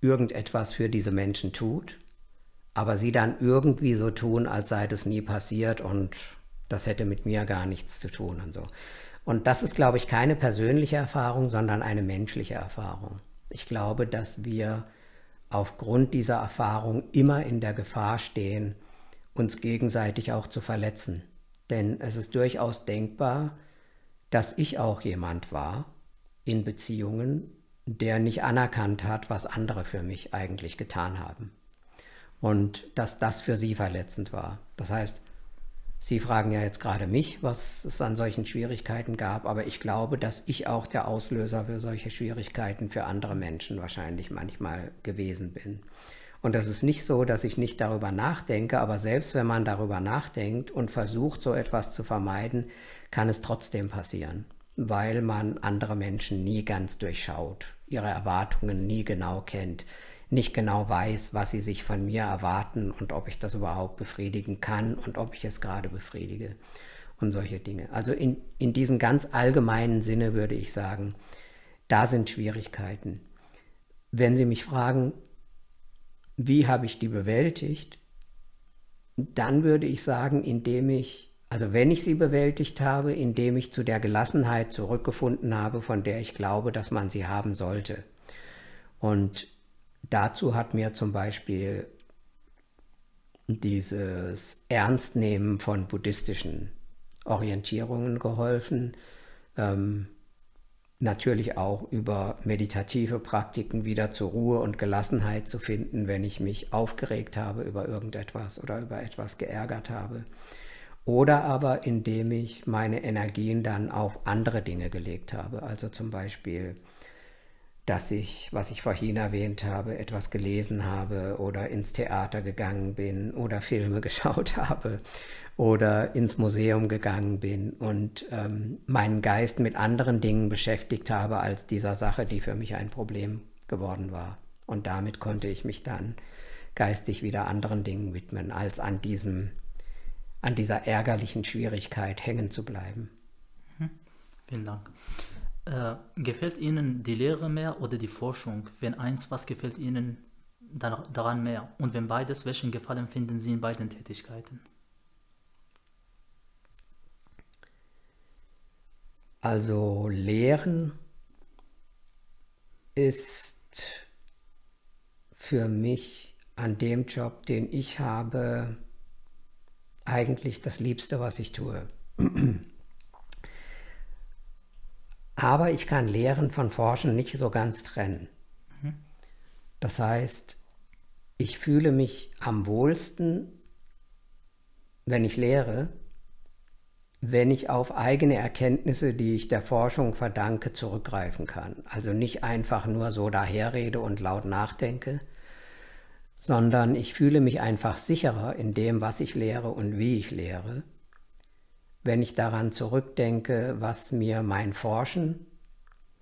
irgendetwas für diese Menschen tut, aber sie dann irgendwie so tun, als sei das nie passiert und das hätte mit mir gar nichts zu tun und so. Und das ist, glaube ich, keine persönliche Erfahrung, sondern eine menschliche Erfahrung. Ich glaube, dass wir aufgrund dieser Erfahrung immer in der Gefahr stehen, uns gegenseitig auch zu verletzen. Denn es ist durchaus denkbar, dass ich auch jemand war in Beziehungen, der nicht anerkannt hat, was andere für mich eigentlich getan haben. Und dass das für sie verletzend war. Das heißt, Sie fragen ja jetzt gerade mich, was es an solchen Schwierigkeiten gab, aber ich glaube, dass ich auch der Auslöser für solche Schwierigkeiten für andere Menschen wahrscheinlich manchmal gewesen bin. Und das ist nicht so, dass ich nicht darüber nachdenke, aber selbst wenn man darüber nachdenkt und versucht, so etwas zu vermeiden, kann es trotzdem passieren, weil man andere Menschen nie ganz durchschaut, ihre Erwartungen nie genau kennt, nicht genau weiß, was sie sich von mir erwarten und ob ich das überhaupt befriedigen kann und ob ich es gerade befriedige und solche Dinge. Also in, in diesem ganz allgemeinen Sinne würde ich sagen, da sind Schwierigkeiten. Wenn Sie mich fragen, wie habe ich die bewältigt? Dann würde ich sagen, indem ich, also wenn ich sie bewältigt habe, indem ich zu der Gelassenheit zurückgefunden habe, von der ich glaube, dass man sie haben sollte. Und dazu hat mir zum Beispiel dieses Ernstnehmen von buddhistischen Orientierungen geholfen. Ähm, natürlich auch über meditative Praktiken wieder zur Ruhe und Gelassenheit zu finden, wenn ich mich aufgeregt habe über irgendetwas oder über etwas geärgert habe. Oder aber indem ich meine Energien dann auf andere Dinge gelegt habe. Also zum Beispiel, dass ich, was ich vorhin erwähnt habe, etwas gelesen habe oder ins Theater gegangen bin oder Filme *laughs* geschaut habe oder ins Museum gegangen bin und ähm, meinen Geist mit anderen Dingen beschäftigt habe als dieser Sache, die für mich ein Problem geworden war. Und damit konnte ich mich dann geistig wieder anderen Dingen widmen, als an diesem, an dieser ärgerlichen Schwierigkeit hängen zu bleiben. Mhm. Vielen Dank. Äh, gefällt Ihnen die Lehre mehr oder die Forschung? Wenn eins, was gefällt Ihnen daran mehr? Und wenn beides, welchen Gefallen finden Sie in beiden Tätigkeiten? Also Lehren ist für mich an dem Job, den ich habe, eigentlich das Liebste, was ich tue. Aber ich kann Lehren von Forschen nicht so ganz trennen. Mhm. Das heißt, ich fühle mich am wohlsten, wenn ich lehre, wenn ich auf eigene Erkenntnisse, die ich der Forschung verdanke, zurückgreifen kann. Also nicht einfach nur so daherrede und laut nachdenke, sondern ich fühle mich einfach sicherer in dem, was ich lehre und wie ich lehre, wenn ich daran zurückdenke, was mir mein Forschen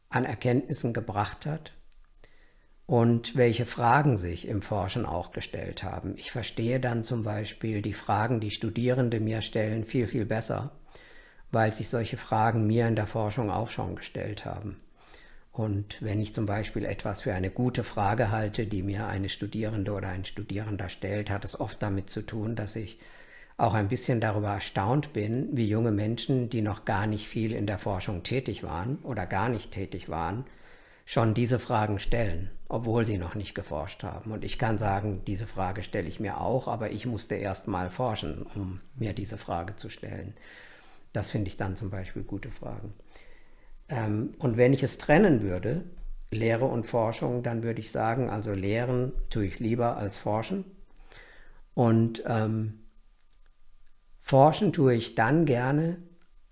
an Erkenntnissen gebracht hat und welche Fragen sich im Forschen auch gestellt haben. Ich verstehe dann zum Beispiel die Fragen, die Studierende mir stellen, viel, viel besser, weil sich solche Fragen mir in der Forschung auch schon gestellt haben. Und wenn ich zum Beispiel etwas für eine gute Frage halte, die mir eine Studierende oder ein Studierender stellt, hat es oft damit zu tun, dass ich auch ein bisschen darüber erstaunt bin, wie junge Menschen, die noch gar nicht viel in der Forschung tätig waren oder gar nicht tätig waren, schon diese Fragen stellen, obwohl sie noch nicht geforscht haben. Und ich kann sagen, diese Frage stelle ich mir auch, aber ich musste erst mal forschen, um mir diese Frage zu stellen. Das finde ich dann zum Beispiel gute Fragen. Ähm, und wenn ich es trennen würde, Lehre und Forschung, dann würde ich sagen, also Lehren tue ich lieber als Forschen. Und ähm, Forschen tue ich dann gerne,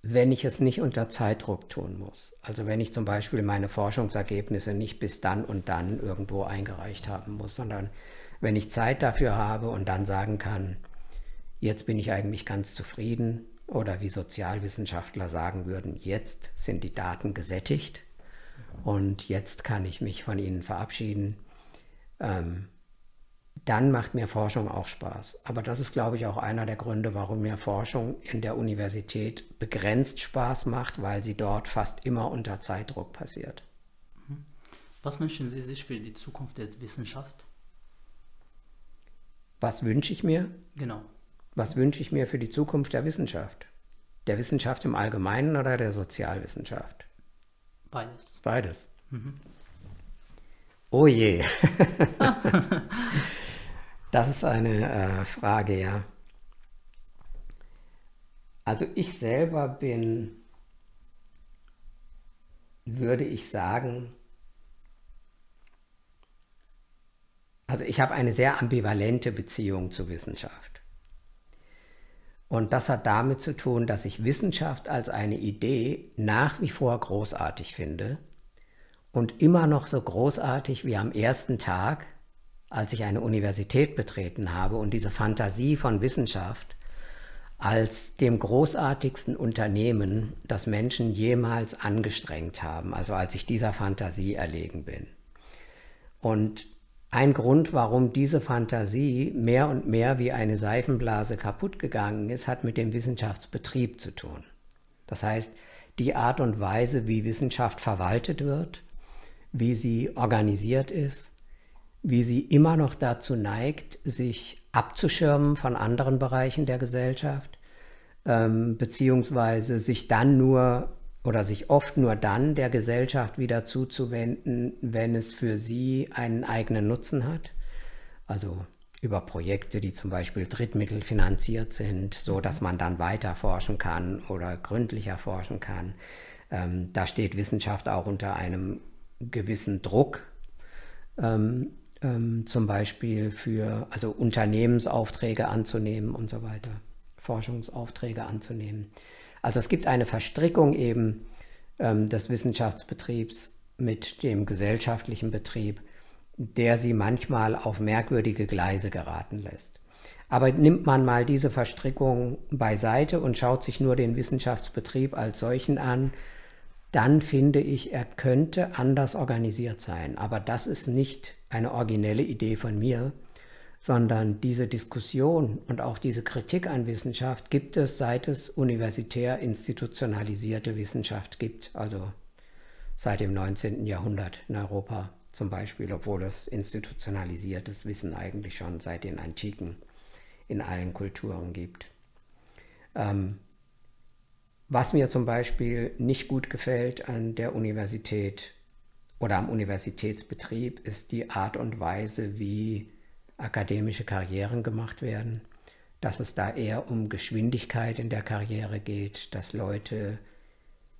wenn ich es nicht unter Zeitdruck tun muss. Also wenn ich zum Beispiel meine Forschungsergebnisse nicht bis dann und dann irgendwo eingereicht haben muss, sondern wenn ich Zeit dafür habe und dann sagen kann, jetzt bin ich eigentlich ganz zufrieden oder wie Sozialwissenschaftler sagen würden, jetzt sind die Daten gesättigt und jetzt kann ich mich von ihnen verabschieden. Ähm, dann macht mir Forschung auch Spaß. Aber das ist, glaube ich, auch einer der Gründe, warum mir Forschung in der Universität begrenzt Spaß macht, weil sie dort fast immer unter Zeitdruck passiert. Mhm. Was wünschen Sie sich für die Zukunft der Wissenschaft? Was wünsche ich mir? Genau. Was wünsche ich mir für die Zukunft der Wissenschaft? Der Wissenschaft im Allgemeinen oder der Sozialwissenschaft? Beides. Beides. Mhm. Oh je. *laughs* *laughs* Das ist eine äh, Frage, ja. Also ich selber bin, würde ich sagen, also ich habe eine sehr ambivalente Beziehung zu Wissenschaft. Und das hat damit zu tun, dass ich Wissenschaft als eine Idee nach wie vor großartig finde und immer noch so großartig wie am ersten Tag, als ich eine Universität betreten habe und diese Fantasie von Wissenschaft als dem großartigsten Unternehmen, das Menschen jemals angestrengt haben, also als ich dieser Fantasie erlegen bin. Und ein Grund, warum diese Fantasie mehr und mehr wie eine Seifenblase kaputt gegangen ist, hat mit dem Wissenschaftsbetrieb zu tun. Das heißt, die Art und Weise, wie Wissenschaft verwaltet wird, wie sie organisiert ist, wie sie immer noch dazu neigt, sich abzuschirmen von anderen Bereichen der Gesellschaft, ähm, beziehungsweise sich dann nur oder sich oft nur dann der Gesellschaft wieder zuzuwenden, wenn es für sie einen eigenen Nutzen hat. Also über Projekte, die zum Beispiel Drittmittel finanziert sind, so dass man dann weiter forschen kann oder gründlicher forschen kann. Ähm, da steht Wissenschaft auch unter einem gewissen Druck. Ähm, ähm, zum Beispiel für also Unternehmensaufträge anzunehmen und so weiter, Forschungsaufträge anzunehmen. Also es gibt eine Verstrickung eben ähm, des Wissenschaftsbetriebs mit dem gesellschaftlichen Betrieb, der sie manchmal auf merkwürdige Gleise geraten lässt. Aber nimmt man mal diese Verstrickung beiseite und schaut sich nur den Wissenschaftsbetrieb als solchen an, dann finde ich, er könnte anders organisiert sein. Aber das ist nicht eine originelle Idee von mir, sondern diese Diskussion und auch diese Kritik an Wissenschaft gibt es, seit es universitär institutionalisierte Wissenschaft gibt, also seit dem 19. Jahrhundert in Europa zum Beispiel, obwohl es institutionalisiertes Wissen eigentlich schon seit den Antiken in allen Kulturen gibt. Ähm, was mir zum Beispiel nicht gut gefällt an der Universität oder am Universitätsbetrieb, ist die Art und Weise, wie akademische Karrieren gemacht werden, dass es da eher um Geschwindigkeit in der Karriere geht, dass Leute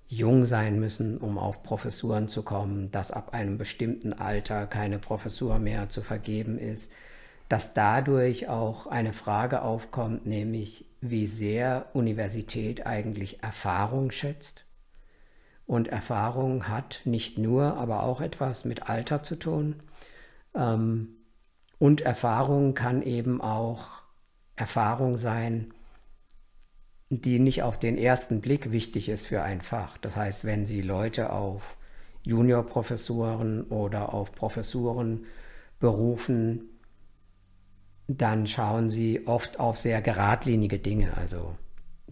jung sein müssen, um auf Professuren zu kommen, dass ab einem bestimmten Alter keine Professur mehr zu vergeben ist, dass dadurch auch eine Frage aufkommt, nämlich wie sehr Universität eigentlich Erfahrung schätzt. Und Erfahrung hat nicht nur, aber auch etwas mit Alter zu tun. Ähm, und Erfahrung kann eben auch Erfahrung sein, die nicht auf den ersten Blick wichtig ist für ein Fach. Das heißt, wenn Sie Leute auf Juniorprofessuren oder auf Professuren berufen, dann schauen sie oft auf sehr geradlinige Dinge. Also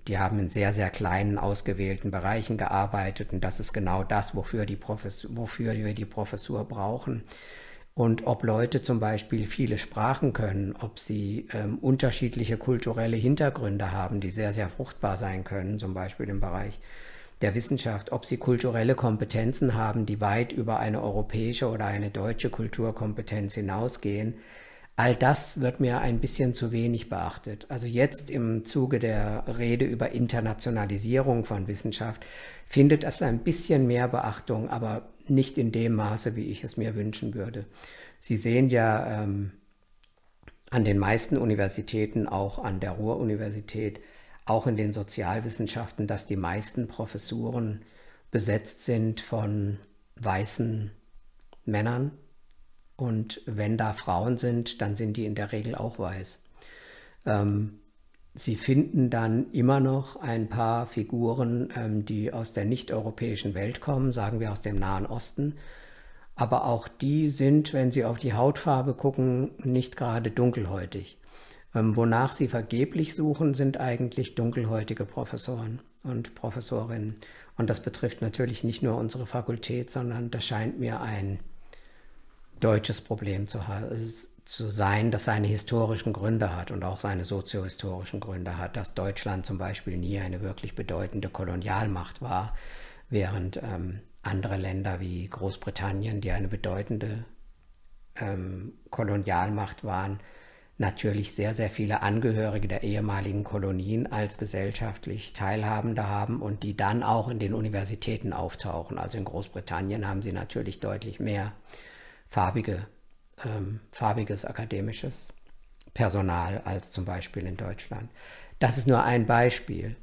die haben in sehr, sehr kleinen, ausgewählten Bereichen gearbeitet und das ist genau das, wofür, die wofür wir die Professur brauchen. Und ob Leute zum Beispiel viele Sprachen können, ob sie ähm, unterschiedliche kulturelle Hintergründe haben, die sehr, sehr fruchtbar sein können, zum Beispiel im Bereich der Wissenschaft, ob sie kulturelle Kompetenzen haben, die weit über eine europäische oder eine deutsche Kulturkompetenz hinausgehen, all das wird mir ein bisschen zu wenig beachtet. Also jetzt im Zuge der Rede über Internationalisierung von Wissenschaft findet es ein bisschen mehr Beachtung, aber nicht in dem Maße, wie ich es mir wünschen würde. Sie sehen ja ähm, an den meisten Universitäten, auch an der Ruhr-Universität, auch in den Sozialwissenschaften, dass die meisten Professuren besetzt sind von weißen Männern. Und wenn da Frauen sind, dann sind die in der Regel auch weiß. Ähm, Sie finden dann immer noch ein paar Figuren, ähm, die aus der nicht-europäischen Welt kommen, sagen wir aus dem Nahen Osten. Aber auch die sind, wenn Sie auf die Hautfarbe gucken, nicht gerade dunkelhäutig. Ähm, wonach Sie vergeblich suchen, sind eigentlich dunkelhäutige Professoren und Professorinnen. Und das betrifft natürlich nicht nur unsere Fakultät, sondern das scheint mir ein deutsches Problem zu zu sein, das seine historischen Gründe hat und auch seine soziohistorischen Gründe hat, dass Deutschland zum Beispiel nie eine wirklich bedeutende Kolonialmacht war, während ähm, andere Länder wie Großbritannien, die eine bedeutende ähm, Kolonialmacht waren, natürlich sehr, sehr viele Angehörige der ehemaligen Kolonien als gesellschaftlich Teilhabende haben und die dann auch in den Universitäten auftauchen. Also in Großbritannien haben sie natürlich deutlich mehr farbige ähm, farbiges akademisches Personal als zum Beispiel in Deutschland. Das ist nur ein Beispiel,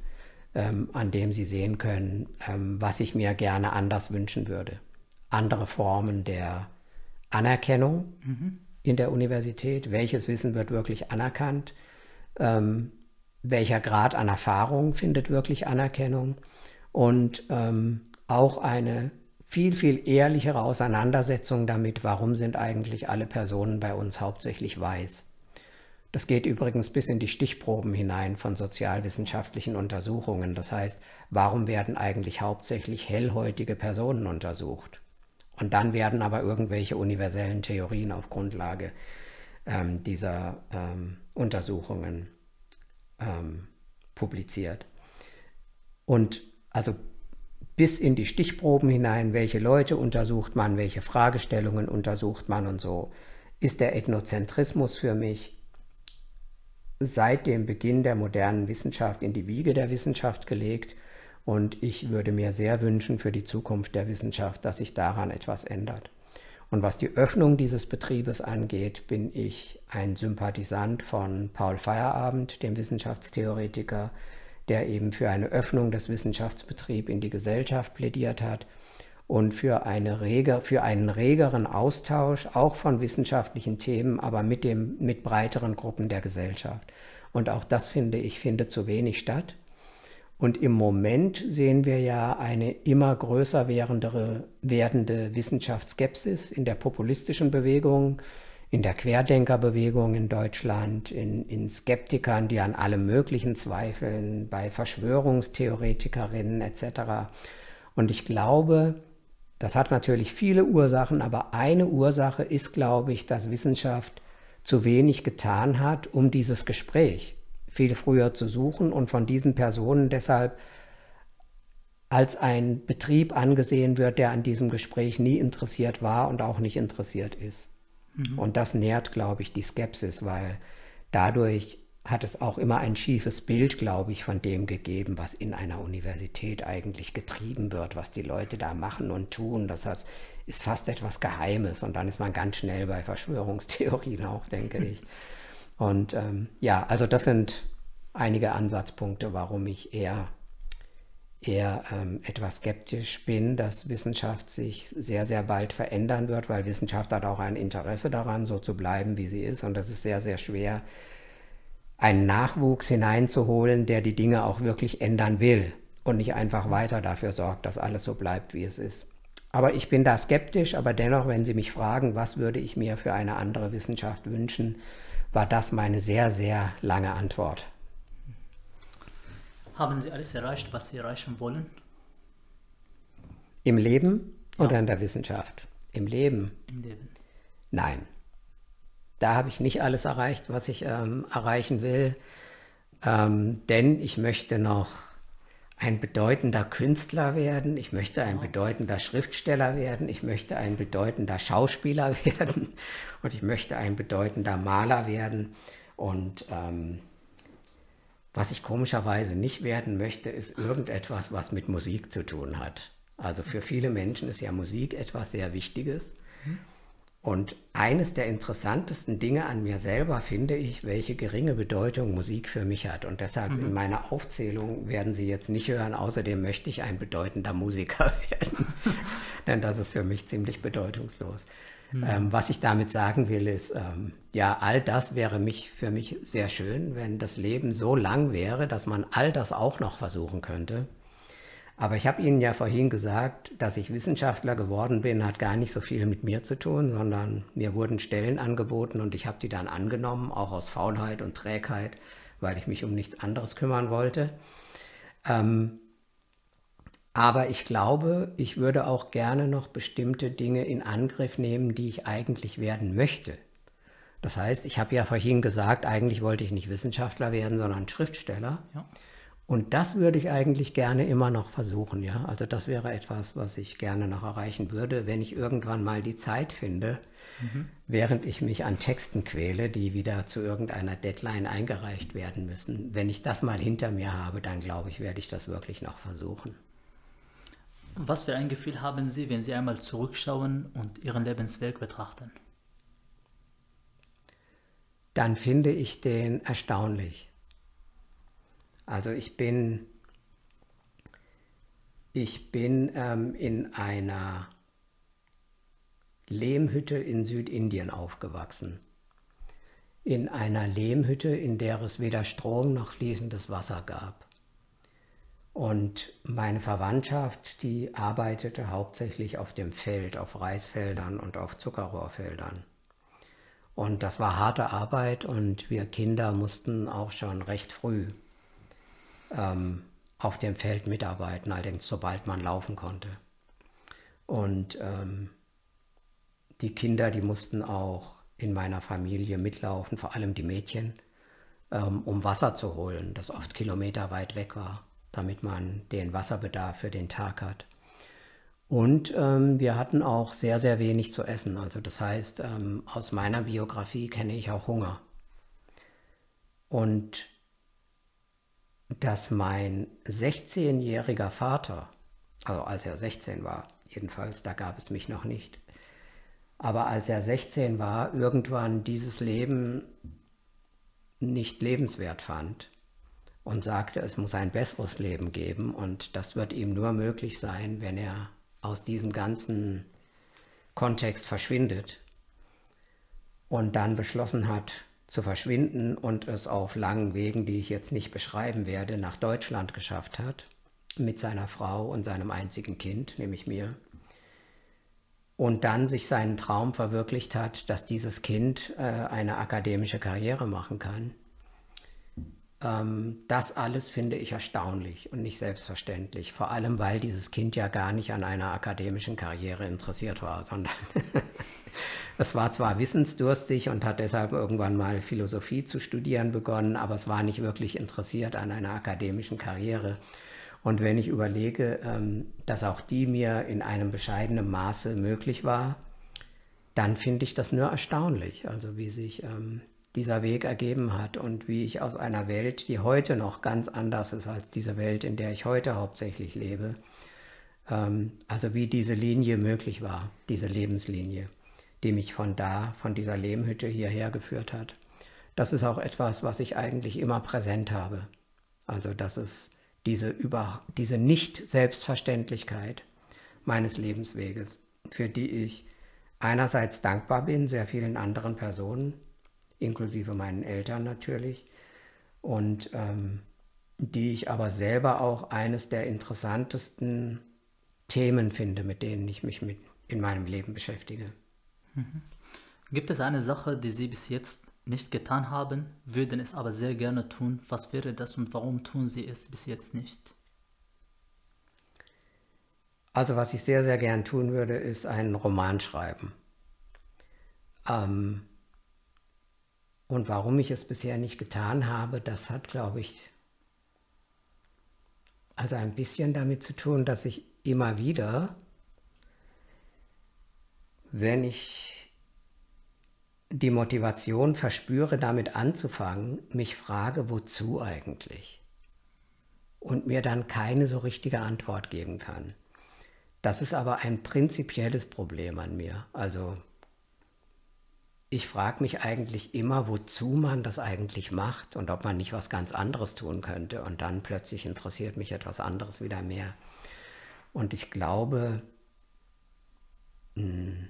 ähm, an dem Sie sehen können, ähm, was ich mir gerne anders wünschen würde. Andere Formen der Anerkennung mhm. in der Universität. Welches Wissen wird wirklich anerkannt? Ähm, welcher Grad an Erfahrung findet wirklich Anerkennung? Und ähm, auch eine viel, viel ehrlichere Auseinandersetzung damit, warum sind eigentlich alle Personen bei uns hauptsächlich weiß. Das geht übrigens bis in die Stichproben hinein von sozialwissenschaftlichen Untersuchungen. Das heißt, warum werden eigentlich hauptsächlich hellhäutige Personen untersucht? Und dann werden aber irgendwelche universellen Theorien auf Grundlage ähm, dieser ähm, Untersuchungen ähm, publiziert. Und also bis in die Stichproben hinein, welche Leute untersucht man, welche Fragestellungen untersucht man und so, ist der Ethnozentrismus für mich seit dem Beginn der modernen Wissenschaft in die Wiege der Wissenschaft gelegt. Und ich würde mir sehr wünschen für die Zukunft der Wissenschaft, dass sich daran etwas ändert. Und was die Öffnung dieses Betriebes angeht, bin ich ein Sympathisant von Paul Feierabend, dem Wissenschaftstheoretiker, der eben für eine Öffnung des Wissenschaftsbetriebs in die Gesellschaft plädiert hat und für, eine rege, für einen regeren Austausch auch von wissenschaftlichen Themen, aber mit, dem, mit breiteren Gruppen der Gesellschaft. Und auch das finde ich, findet zu wenig statt. Und im Moment sehen wir ja eine immer größer werdende Wissenschaftsskepsis in der populistischen Bewegung, in der Querdenkerbewegung in Deutschland, in, in Skeptikern, die an allem Möglichen zweifeln, bei Verschwörungstheoretikerinnen etc. Und ich glaube, das hat natürlich viele Ursachen, aber eine Ursache ist, glaube ich, dass Wissenschaft zu wenig getan hat, um dieses Gespräch viel früher zu suchen und von diesen Personen deshalb als ein Betrieb angesehen wird, der an diesem Gespräch nie interessiert war und auch nicht interessiert ist. Mhm. Und das nährt, glaube ich, die Skepsis, weil dadurch hat es auch immer ein schiefes Bild, glaube ich, von dem gegeben, was in einer Universität eigentlich getrieben wird, was die Leute da machen und tun. Das heißt, ist fast etwas Geheimes und dann ist man ganz schnell bei Verschwörungstheorien *laughs* auch, denke *laughs* ich. Und ähm, ja, also das sind einige Ansatzpunkte, warum ich eher, eher ähm, etwas skeptisch bin, dass Wissenschaft sich sehr, sehr bald verändern wird, weil Wissenschaft hat auch ein Interesse daran, so zu bleiben, wie sie ist. Und das ist sehr, sehr schwer, einen Nachwuchs hineinzuholen, der die Dinge auch wirklich ändern will und nicht einfach weiter dafür sorgt, dass alles so bleibt, wie es ist. Aber ich bin da skeptisch, aber dennoch, wenn Sie mich fragen, was würde ich mir für eine andere Wissenschaft wünschen, war das meine sehr, sehr lange Antwort. Haben Sie alles erreicht, was Sie erreichen wollen? Im Leben ja. oder in der Wissenschaft? Im Leben. Im Leben. Nein. Da habe ich nicht alles erreicht, was ich ähm, erreichen will, ähm, denn ich möchte noch ein bedeutender Künstler werden, ich möchte ein bedeutender Schriftsteller werden, ich möchte ein bedeutender Schauspieler *laughs* werden und ich möchte ein bedeutender Maler werden. Und ähm, was ich komischerweise nicht werden möchte, ist irgendetwas, was mit Musik zu tun hat. Also für viele Menschen ist ja Musik etwas sehr Wichtiges. Und eines der interessantesten Dinge an mir selber finde ich, welche geringe Bedeutung Musik für mich hat. Und deshalb mhm. in meiner Aufzählung werden Sie jetzt nicht hören, außerdem möchte ich ein bedeutender Musiker *laughs* werden. Denn das ist für mich ziemlich bedeutungslos. Mhm. Ähm, was ich damit sagen will, ist, ähm, ja, all das wäre mich, für mich sehr schön, wenn das Leben so lang wäre, dass man all das auch noch versuchen könnte. Aber ich habe Ihnen ja vorhin gesagt, dass ich Wissenschaftler geworden bin, hat gar nicht so viel mit mir zu tun, sondern mir wurden Stellen angeboten und ich habe die dann angenommen, auch aus Faulheit und Trägheit, weil ich mich um nichts anderes kümmern wollte. Ähm, aber ich glaube, ich würde auch gerne noch bestimmte Dinge in Angriff nehmen, die ich eigentlich werden möchte. Das heißt, ich habe ja vorhin gesagt, eigentlich wollte ich nicht Wissenschaftler werden, sondern Schriftsteller. Ja. Und das würde ich eigentlich gerne immer noch versuchen, ja. Also das wäre etwas, was ich gerne noch erreichen würde, wenn ich irgendwann mal die Zeit finde, mhm. während ich mich an Texten quäle, die wieder zu irgendeiner Deadline eingereicht werden müssen. Wenn ich das mal hinter mir habe, dann glaube ich, werde ich das wirklich noch versuchen. Was für ein Gefühl haben Sie, wenn Sie einmal zurückschauen und Ihren Lebensweg betrachten? Dann finde ich den erstaunlich. Also ich bin, ich bin ähm, in einer Lehmhütte in Südindien aufgewachsen. In einer Lehmhütte, in der es weder Strom noch fließendes Wasser gab. Und meine Verwandtschaft, die arbeitete hauptsächlich auf dem Feld, auf Reisfeldern und auf Zuckerrohrfeldern. Und das war harte Arbeit und wir Kinder mussten auch schon recht früh ähm, auf dem Feld mitarbeiten, allerdings sobald man laufen konnte. Und ähm, die Kinder, die mussten auch in meiner Familie mitlaufen, vor allem die Mädchen, ähm, um Wasser zu holen, das oft Kilometer weit weg war, damit man den Wasserbedarf für den Tag hat. Und ähm, wir hatten auch sehr, sehr wenig zu essen. Also das heißt, ähm, aus meiner Biografie kenne ich auch Hunger. Und dass mein 16-jähriger Vater, also als er 16 war, jedenfalls, da gab es mich noch nicht, aber als er 16 war, irgendwann dieses Leben nicht lebenswert fand und sagte, es muss ein besseres Leben geben und das wird ihm nur möglich sein, wenn er aus diesem ganzen Kontext verschwindet und dann beschlossen hat, zu verschwinden und es auf langen Wegen, die ich jetzt nicht beschreiben werde, nach Deutschland geschafft hat, mit seiner Frau und seinem einzigen Kind, nämlich mir. Und dann sich seinen Traum verwirklicht hat, dass dieses Kind äh, eine akademische Karriere machen kann. Ähm, das alles finde ich erstaunlich und nicht selbstverständlich. Vor allem, weil dieses Kind ja gar nicht an einer akademischen Karriere interessiert war, sondern *laughs* es war zwar wissensdurstig und hat deshalb irgendwann mal Philosophie zu studieren begonnen, aber es war nicht wirklich interessiert an einer akademischen Karriere. Und wenn ich überlege, ähm, dass auch die mir in einem bescheidenen Maße möglich war, dann finde ich das nur erstaunlich, also wie sich ähm, dieser Weg ergeben hat und wie ich aus einer Welt, die heute noch ganz anders ist als diese Welt, in der ich heute hauptsächlich lebe, ähm, also wie diese Linie möglich war, diese Lebenslinie, die mich von da, von dieser Lehmhütte hierher geführt hat. Das ist auch etwas, was ich eigentlich immer präsent habe. Also dass es diese, über, diese Nicht-Selbstverständlichkeit meines Lebensweges, für die ich einerseits dankbar bin, sehr vielen anderen Personen, inklusive meinen Eltern natürlich, und ähm, die ich aber selber auch eines der interessantesten Themen finde, mit denen ich mich mit in meinem Leben beschäftige. Mhm. Gibt es eine Sache, die Sie bis jetzt nicht getan haben, würden es aber sehr gerne tun? Was wäre das und warum tun Sie es bis jetzt nicht? Also was ich sehr, sehr gern tun würde, ist einen Roman schreiben. Ähm, und warum ich es bisher nicht getan habe, das hat, glaube ich, also ein bisschen damit zu tun, dass ich immer wieder, wenn ich die Motivation verspüre, damit anzufangen, mich frage, wozu eigentlich? Und mir dann keine so richtige Antwort geben kann. Das ist aber ein prinzipielles Problem an mir. Also ich frage mich eigentlich immer, wozu man das eigentlich macht und ob man nicht was ganz anderes tun könnte. Und dann plötzlich interessiert mich etwas anderes wieder mehr. Und ich glaube, hm,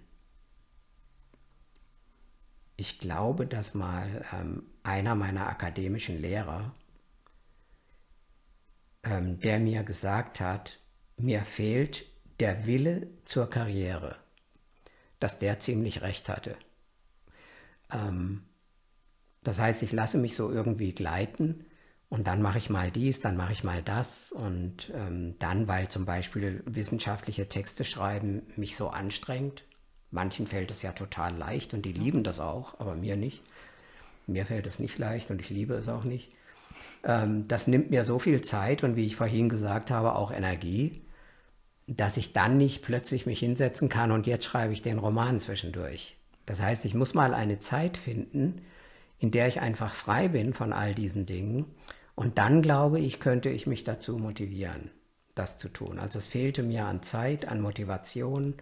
ich glaube, dass mal ähm, einer meiner akademischen Lehrer, ähm, der mir gesagt hat, mir fehlt der Wille zur Karriere, dass der ziemlich recht hatte. Ähm, das heißt, ich lasse mich so irgendwie gleiten und dann mache ich mal dies, dann mache ich mal das und ähm, dann, weil zum Beispiel wissenschaftliche Texte schreiben mich so anstrengt. Manchen fällt es ja total leicht und die lieben das auch, aber mir nicht. Mir fällt es nicht leicht und ich liebe es auch nicht. Ähm, das nimmt mir so viel Zeit und wie ich vorhin gesagt habe, auch Energie, dass ich dann nicht plötzlich mich hinsetzen kann und jetzt schreibe ich den Roman zwischendurch. Das heißt, ich muss mal eine Zeit finden, in der ich einfach frei bin von all diesen Dingen. Und dann glaube ich, könnte ich mich dazu motivieren, das zu tun. Also es fehlte mir an Zeit, an Motivation,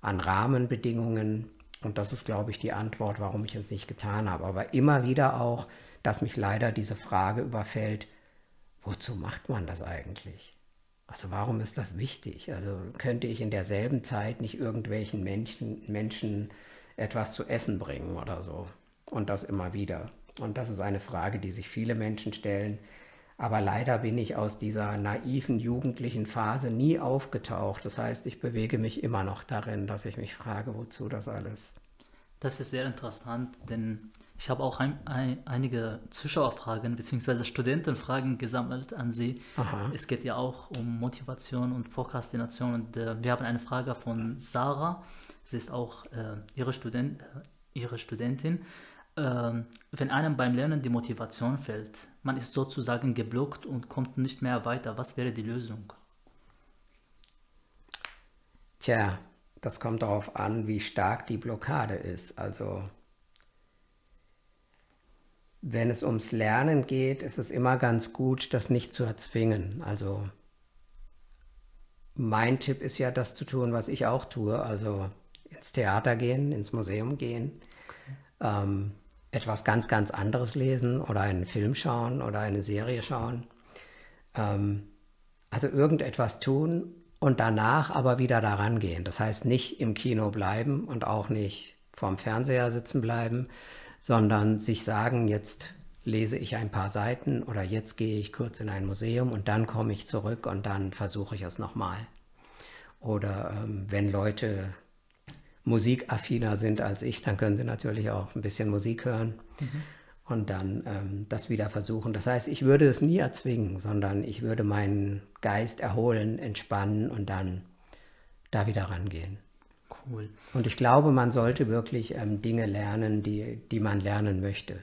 an Rahmenbedingungen. Und das ist, glaube ich, die Antwort, warum ich es nicht getan habe. Aber immer wieder auch, dass mich leider diese Frage überfällt, wozu macht man das eigentlich? Also warum ist das wichtig? Also könnte ich in derselben Zeit nicht irgendwelchen Menschen, Menschen etwas zu essen bringen oder so. Und das immer wieder. Und das ist eine Frage, die sich viele Menschen stellen. Aber leider bin ich aus dieser naiven jugendlichen Phase nie aufgetaucht. Das heißt, ich bewege mich immer noch darin, dass ich mich frage, wozu das alles. Das ist sehr interessant, denn ich habe auch ein, ein, einige Zuschauerfragen bzw. Studentenfragen gesammelt an Sie. Aha. Es geht ja auch um Motivation und Prokrastination. Und äh, wir haben eine Frage von Sarah. Sie ist auch äh, ihre, Student, äh, ihre Studentin. Ähm, wenn einem beim Lernen die Motivation fällt, man ist sozusagen geblockt und kommt nicht mehr weiter, was wäre die Lösung? Tja, das kommt darauf an, wie stark die Blockade ist. Also wenn es ums Lernen geht, ist es immer ganz gut, das nicht zu erzwingen. Also mein Tipp ist ja, das zu tun, was ich auch tue. Also ins Theater gehen, ins Museum gehen, okay. ähm, etwas ganz, ganz anderes lesen oder einen Film schauen oder eine Serie schauen. Ähm, also irgendetwas tun und danach aber wieder daran gehen. Das heißt nicht im Kino bleiben und auch nicht vorm Fernseher sitzen bleiben, sondern sich sagen, jetzt lese ich ein paar Seiten oder jetzt gehe ich kurz in ein Museum und dann komme ich zurück und dann versuche ich es nochmal. Oder ähm, wenn Leute musikaffiner sind als ich, dann können sie natürlich auch ein bisschen Musik hören mhm. und dann ähm, das wieder versuchen. Das heißt, ich würde es nie erzwingen, sondern ich würde meinen Geist erholen, entspannen und dann da wieder rangehen. Cool. Und ich glaube, man sollte wirklich ähm, Dinge lernen, die, die man lernen möchte.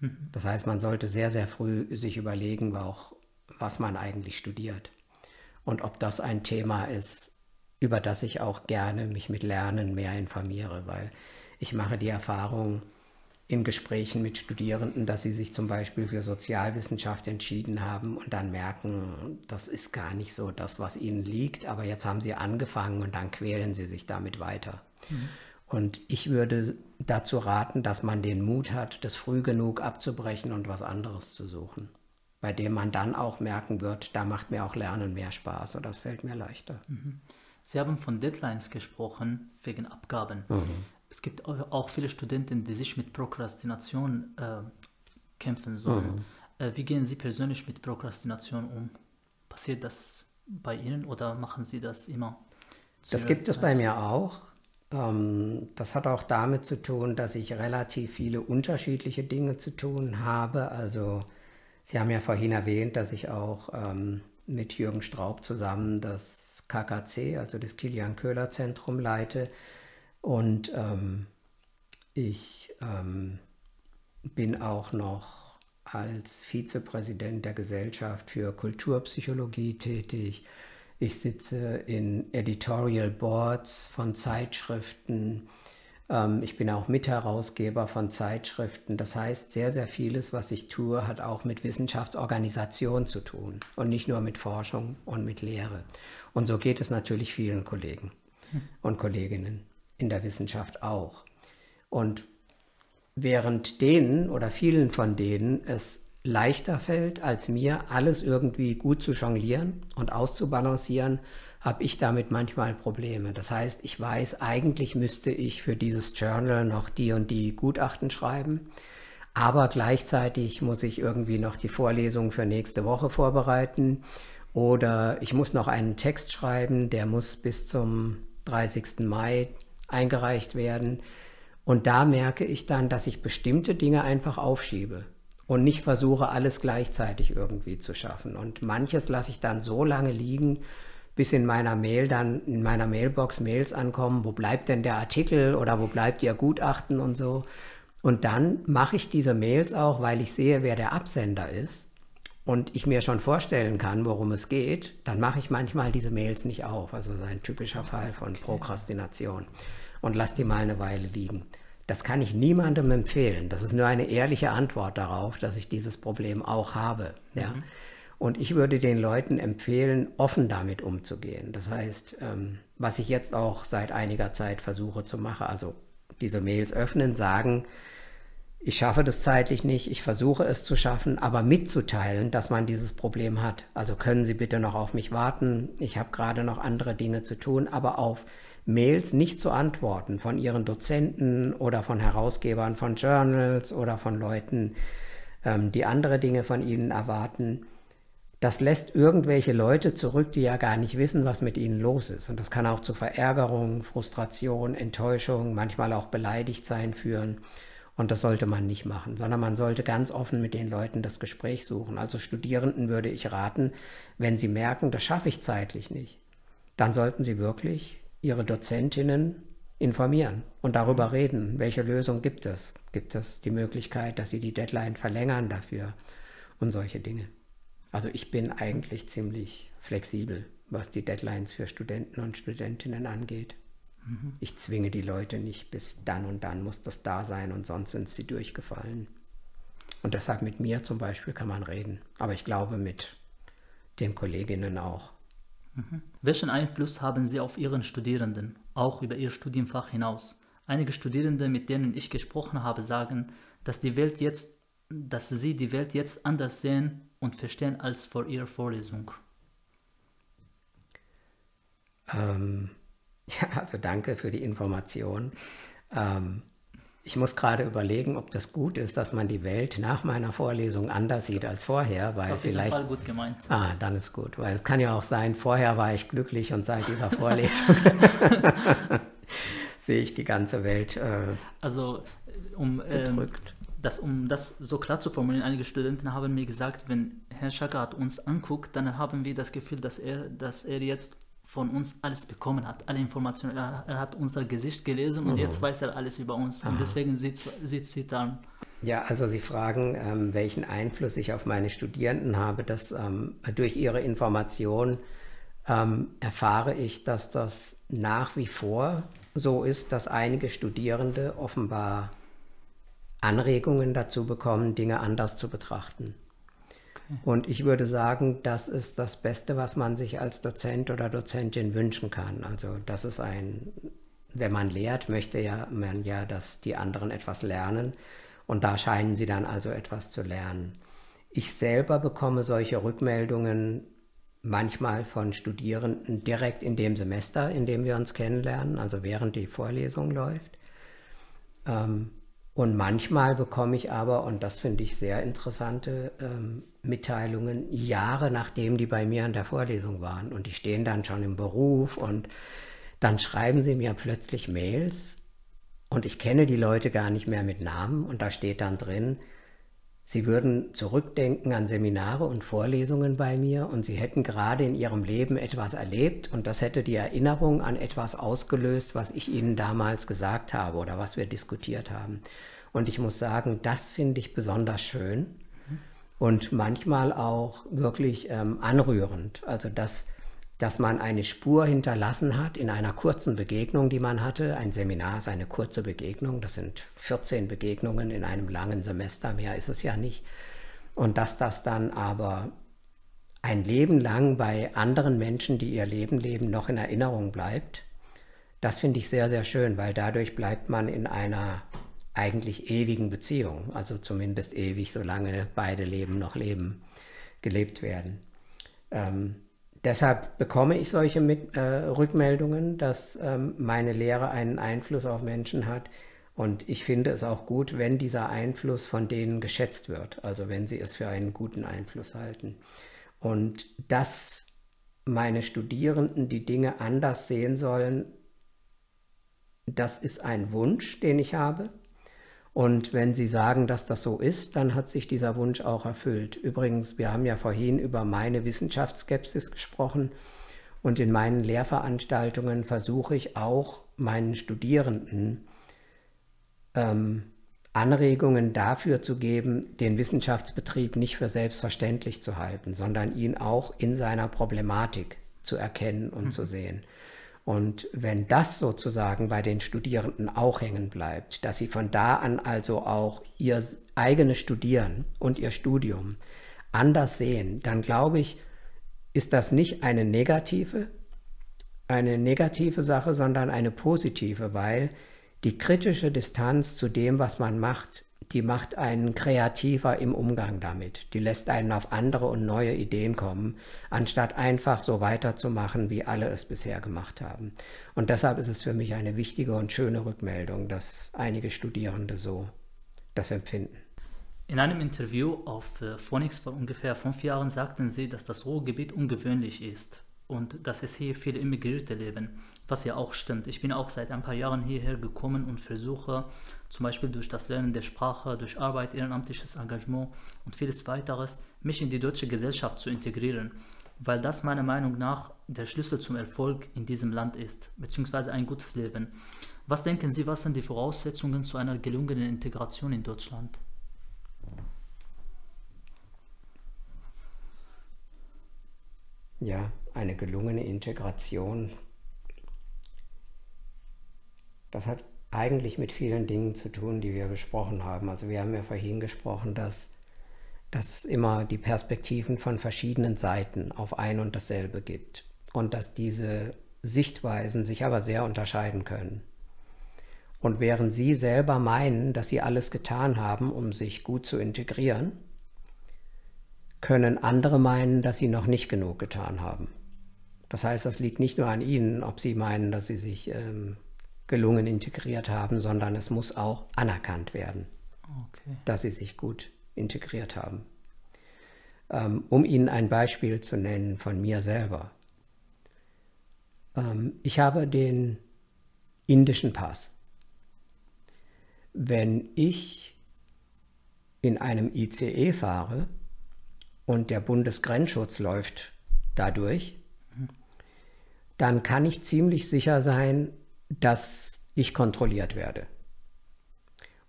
Mhm. Das heißt, man sollte sehr, sehr früh sich überlegen, auch, was man eigentlich studiert. Und ob das ein Thema ist, über das ich auch gerne mich mit Lernen mehr informiere, weil ich mache die Erfahrung in Gesprächen mit Studierenden, dass sie sich zum Beispiel für Sozialwissenschaft entschieden haben und dann merken, das ist gar nicht so das, was ihnen liegt, aber jetzt haben sie angefangen und dann quälen sie sich damit weiter. Mhm. Und ich würde dazu raten, dass man den Mut hat, das früh genug abzubrechen und was anderes zu suchen, bei dem man dann auch merken wird, da macht mir auch Lernen mehr Spaß und das fällt mir leichter. Mhm. Sie haben von Deadlines gesprochen, wegen Abgaben. Mhm. Es gibt auch viele Studenten, die sich mit Prokrastination äh, kämpfen sollen. Mhm. Äh, wie gehen Sie persönlich mit Prokrastination um? Passiert das bei Ihnen oder machen Sie das immer? Das gibt Zeit? es bei mir auch. Ähm, das hat auch damit zu tun, dass ich relativ viele unterschiedliche Dinge zu tun habe. Also Sie haben ja vorhin erwähnt, dass ich auch ähm, mit Jürgen Straub zusammen das KKC, also das Kilian Köhler Zentrum leite. Und ähm, ich ähm, bin auch noch als Vizepräsident der Gesellschaft für Kulturpsychologie tätig. Ich sitze in Editorial Boards von Zeitschriften. Ähm, ich bin auch Mitherausgeber von Zeitschriften. Das heißt, sehr, sehr vieles, was ich tue, hat auch mit Wissenschaftsorganisation zu tun und nicht nur mit Forschung und mit Lehre. Und so geht es natürlich vielen Kollegen und Kolleginnen in der Wissenschaft auch. Und während denen oder vielen von denen es leichter fällt, als mir alles irgendwie gut zu jonglieren und auszubalancieren, habe ich damit manchmal Probleme. Das heißt, ich weiß, eigentlich müsste ich für dieses Journal noch die und die Gutachten schreiben, aber gleichzeitig muss ich irgendwie noch die Vorlesung für nächste Woche vorbereiten oder ich muss noch einen Text schreiben, der muss bis zum 30. Mai eingereicht werden. Und da merke ich dann, dass ich bestimmte Dinge einfach aufschiebe und nicht versuche, alles gleichzeitig irgendwie zu schaffen. Und manches lasse ich dann so lange liegen, bis in meiner Mail dann, in meiner Mailbox Mails ankommen, wo bleibt denn der Artikel oder wo bleibt Ihr Gutachten und so. Und dann mache ich diese Mails auch, weil ich sehe, wer der Absender ist und ich mir schon vorstellen kann, worum es geht, dann mache ich manchmal diese Mails nicht auf. Also ein typischer Fall von Prokrastination. Und lasse die mal eine Weile liegen. Das kann ich niemandem empfehlen. Das ist nur eine ehrliche Antwort darauf, dass ich dieses Problem auch habe. Ja? Mhm. Und ich würde den Leuten empfehlen, offen damit umzugehen. Das heißt, ähm, was ich jetzt auch seit einiger Zeit versuche zu machen, also diese Mails öffnen, sagen, ich schaffe das zeitlich nicht, ich versuche es zu schaffen, aber mitzuteilen, dass man dieses Problem hat. Also können Sie bitte noch auf mich warten, ich habe gerade noch andere Dinge zu tun, aber auf Mails nicht zu antworten von Ihren Dozenten oder von Herausgebern von Journals oder von Leuten, ähm, die andere Dinge von Ihnen erwarten. Das lässt irgendwelche Leute zurück, die ja gar nicht wissen, was mit ihnen los ist. Und das kann auch zu Verärgerung, Frustration, Enttäuschung, manchmal auch beleidigt sein führen. Und das sollte man nicht machen, sondern man sollte ganz offen mit den Leuten das Gespräch suchen. Also Studierenden würde ich raten, wenn sie merken, das schaffe ich zeitlich nicht, dann sollten sie wirklich ihre Dozentinnen informieren und darüber reden, welche Lösung gibt es. Gibt es die Möglichkeit, dass sie die Deadline verlängern dafür und solche Dinge. Also ich bin eigentlich ziemlich flexibel, was die Deadlines für Studenten und Studentinnen angeht. Mhm. Ich zwinge die Leute nicht, bis dann und dann muss das da sein und sonst sind sie durchgefallen. Und deshalb mit mir zum Beispiel kann man reden. Aber ich glaube mit den Kolleginnen auch. Mhm. Welchen Einfluss haben Sie auf Ihren Studierenden, auch über Ihr Studienfach hinaus? Einige Studierende, mit denen ich gesprochen habe, sagen, dass die Welt jetzt, dass sie die Welt jetzt anders sehen und verstehen als vor ihrer Vorlesung. Ähm, *laughs* Ja, also danke für die Information. Ähm, ich muss gerade überlegen, ob das gut ist, dass man die Welt nach meiner Vorlesung anders sieht als vorher, weil ist auf vielleicht. jeden Fall gut gemeint. Ah, dann ist gut, weil es kann ja auch sein, vorher war ich glücklich und seit dieser Vorlesung *laughs* *laughs* sehe ich die ganze Welt äh, Also, um, ähm. Das, um das so klar zu formulieren, einige Studenten haben mir gesagt, wenn Herr Schakrat uns anguckt, dann haben wir das Gefühl, dass er, dass er jetzt von uns alles bekommen hat, alle Informationen. Er, er hat unser Gesicht gelesen und Mhm. jetzt weiß er alles über uns. Und Aha. deswegen sieht, sieht sie dann. Ja, also Sie fragen, ähm, welchen Einfluss ich auf meine Studierenden habe. Das, ähm, durch Ihre Information ähm, erfahre ich, dass das nach wie vor so ist, dass einige Studierende offenbar Anregungen dazu bekommen, Dinge anders zu betrachten. Und ich würde sagen, das ist das Beste, was man sich als Dozent oder Dozentin wünschen kann. Also das ist ein, wenn man lehrt, möchte ja man ja, dass die anderen etwas lernen. Und da scheinen sie dann also etwas zu lernen. Ich selber bekomme solche Rückmeldungen manchmal von Studierenden direkt in dem Semester, in dem wir uns kennenlernen, also während die Vorlesung läuft. Ähm, und manchmal bekomme ich aber, und das finde ich sehr interessante ähm, Mitteilungen, Jahre nachdem die bei mir an der Vorlesung waren. Und die stehen dann schon im Beruf und dann schreiben sie mir plötzlich Mails und ich kenne die Leute gar nicht mehr mit Namen und da steht dann drin, sie würden zurückdenken an Seminare und Vorlesungen bei mir und sie hätten gerade in ihrem Leben etwas erlebt und das hätte die Erinnerung an etwas ausgelöst, was ich ihnen damals gesagt habe oder was wir diskutiert haben. Und ich muss sagen, das finde ich besonders schön und manchmal auch wirklich ähm, anrührend. Also dass, dass man eine Spur hinterlassen hat in einer kurzen Begegnung, die man hatte. Ein Seminar ist eine kurze Begegnung, das sind 14 Begegnungen in einem langen Semester, mehr ist es ja nicht. Und dass das dann aber ein Leben lang bei anderen Menschen, die ihr Leben leben, noch in Erinnerung bleibt, das finde ich sehr, sehr schön, weil dadurch bleibt man in einer eigentlich ewigen Beziehung, also zumindest ewig, solange beide Leben noch leben, gelebt werden. Ähm, deshalb bekomme ich solche Mit äh, Rückmeldungen, dass ähm, meine Lehre einen Einfluss auf Menschen hat. Und ich finde es auch gut, wenn dieser Einfluss von denen geschätzt wird, also wenn sie es für einen guten Einfluss halten. Und dass meine Studierenden die Dinge anders sehen sollen, das ist ein Wunsch, den ich habe. Und wenn Sie sagen, dass das so ist, dann hat sich dieser Wunsch auch erfüllt. Übrigens, wir haben ja vorhin über meine Wissenschaftsskepsis gesprochen. Und in meinen Lehrveranstaltungen versuche ich auch meinen Studierenden ähm, Anregungen dafür zu geben, den Wissenschaftsbetrieb nicht für selbstverständlich zu halten, sondern ihn auch in seiner Problematik zu erkennen und mhm. zu sehen. Und wenn das sozusagen bei den Studierenden auch hängen bleibt, dass sie von da an also auch ihr eigenes Studieren und ihr Studium anders sehen, dann glaube ich, ist das nicht eine negative, eine negative Sache, sondern eine positive, weil die kritische Distanz zu dem, was man macht, die macht einen kreativer im Umgang damit. Die lässt einen auf andere und neue Ideen kommen, anstatt einfach so weiterzumachen, wie alle es bisher gemacht haben. Und deshalb ist es für mich eine wichtige und schöne Rückmeldung, dass einige Studierende so das empfinden. In einem Interview auf Phoenix vor ungefähr fünf Jahren sagten Sie, dass das Ruhrgebiet ungewöhnlich ist und dass es hier viele Immigrierte leben, was ja auch stimmt. Ich bin auch seit ein paar Jahren hierher gekommen und versuche zum Beispiel durch das Lernen der Sprache, durch Arbeit, ehrenamtliches Engagement und vieles weiteres, mich in die deutsche Gesellschaft zu integrieren, weil das meiner Meinung nach der Schlüssel zum Erfolg in diesem Land ist, beziehungsweise ein gutes Leben. Was denken Sie, was sind die Voraussetzungen zu einer gelungenen Integration in Deutschland? Ja, eine gelungene Integration. Das hat eigentlich mit vielen Dingen zu tun, die wir besprochen haben. Also wir haben ja vorhin gesprochen, dass, dass es immer die Perspektiven von verschiedenen Seiten auf ein und dasselbe gibt und dass diese Sichtweisen sich aber sehr unterscheiden können. Und während Sie selber meinen, dass Sie alles getan haben, um sich gut zu integrieren, können andere meinen, dass Sie noch nicht genug getan haben. Das heißt, das liegt nicht nur an Ihnen, ob Sie meinen, dass Sie sich ähm, gelungen integriert haben, sondern es muss auch anerkannt werden, Okay. dass sie sich gut integriert haben. Ähm, um Ihnen ein Beispiel zu nennen von mir selber. Ähm, ich habe den indischen Pass. Wenn ich in einem ICE fahre und der Bundesgrenzschutz läuft dadurch, dann kann ich ziemlich sicher sein, dass ich kontrolliert werde.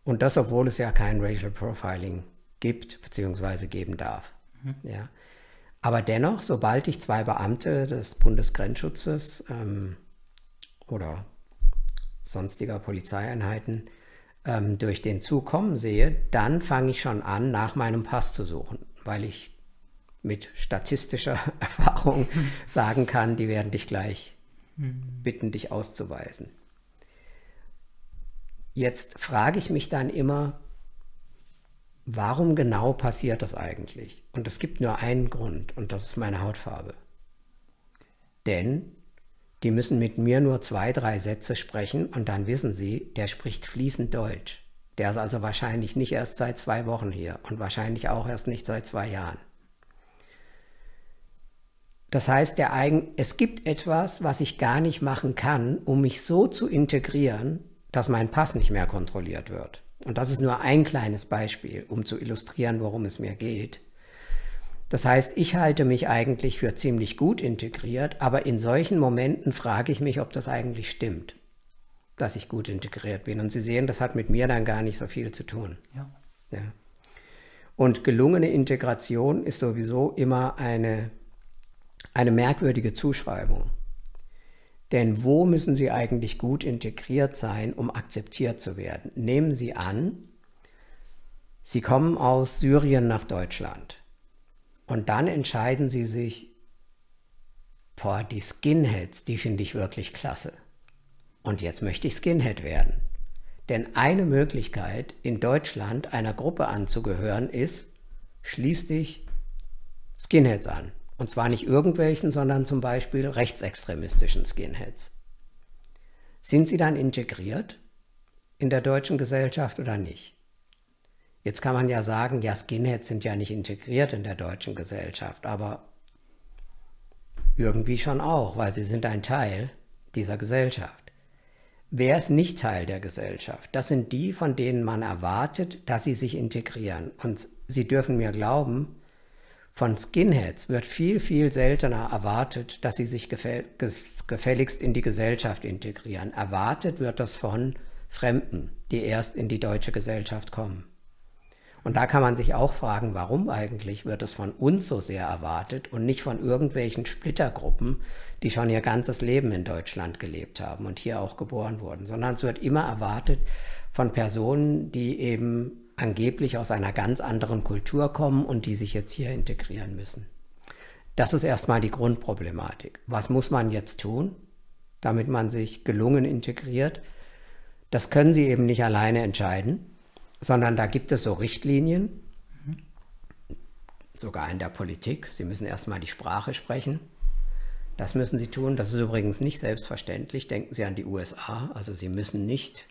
Und das, obwohl es ja kein Racial Profiling gibt bzw. geben darf. Ja. Aber dennoch, sobald ich zwei Beamte des Bundesgrenzschutzes ähm, oder sonstiger Polizeieinheiten ähm, durch den Zug kommen sehe, dann fange ich schon an, nach meinem Pass zu suchen, weil ich mit statistischer *laughs* Erfahrung sagen kann, die werden dich gleich bitten, dich auszuweisen. Jetzt frage ich mich dann immer, warum genau passiert das eigentlich? Und es gibt nur einen Grund und das ist meine Hautfarbe. Denn die müssen mit mir nur zwei, drei Sätze sprechen und dann wissen sie, der spricht fließend Deutsch. Der ist also wahrscheinlich nicht erst seit zwei Wochen hier und wahrscheinlich auch erst nicht seit zwei Jahren. Das heißt, der Eigen, es gibt etwas, was ich gar nicht machen kann, um mich so zu integrieren, dass mein Pass nicht mehr kontrolliert wird. Und das ist nur ein kleines Beispiel, um zu illustrieren, worum es mir geht. Das heißt, ich halte mich eigentlich für ziemlich gut integriert, aber in solchen Momenten frage ich mich, ob das eigentlich stimmt, dass ich gut integriert bin. Und Sie sehen, das hat mit mir dann gar nicht so viel zu tun. Ja. Ja. Und gelungene Integration ist sowieso immer eine, eine merkwürdige Zuschreibung. Denn wo müssen Sie eigentlich gut integriert sein, um akzeptiert zu werden? Nehmen Sie an, Sie kommen aus Syrien nach Deutschland. Und dann entscheiden Sie sich, boah, die Skinheads, die finde ich wirklich klasse. Und jetzt möchte ich Skinhead werden. Denn eine Möglichkeit, in Deutschland einer Gruppe anzugehören, ist, schließ dich Skinheads an. Und zwar nicht irgendwelchen, sondern zum Beispiel rechtsextremistischen Skinheads. Sind sie dann integriert in der deutschen Gesellschaft oder nicht? Jetzt kann man ja sagen, ja, Skinheads sind ja nicht integriert in der deutschen Gesellschaft, aber irgendwie schon auch, weil sie sind ein Teil dieser Gesellschaft. Wer ist nicht Teil der Gesellschaft? Das sind die, von denen man erwartet, dass sie sich integrieren. Und Sie dürfen mir glauben, von Skinheads wird viel, viel seltener erwartet, dass sie sich gefäll gefälligst in die Gesellschaft integrieren. Erwartet wird das von Fremden, die erst in die deutsche Gesellschaft kommen. Und da kann man sich auch fragen, warum eigentlich wird es von uns so sehr erwartet und nicht von irgendwelchen Splittergruppen, die schon ihr ganzes Leben in Deutschland gelebt haben und hier auch geboren wurden, sondern es wird immer erwartet von Personen, die eben angeblich aus einer ganz anderen Kultur kommen und die sich jetzt hier integrieren müssen. Das ist erstmal die Grundproblematik. Was muss man jetzt tun, damit man sich gelungen integriert? Das können Sie eben nicht alleine entscheiden, sondern da gibt es so Richtlinien, sogar in der Politik. Sie müssen erstmal die Sprache sprechen. Das müssen Sie tun. Das ist übrigens nicht selbstverständlich. Denken Sie an die USA. Also Sie müssen nicht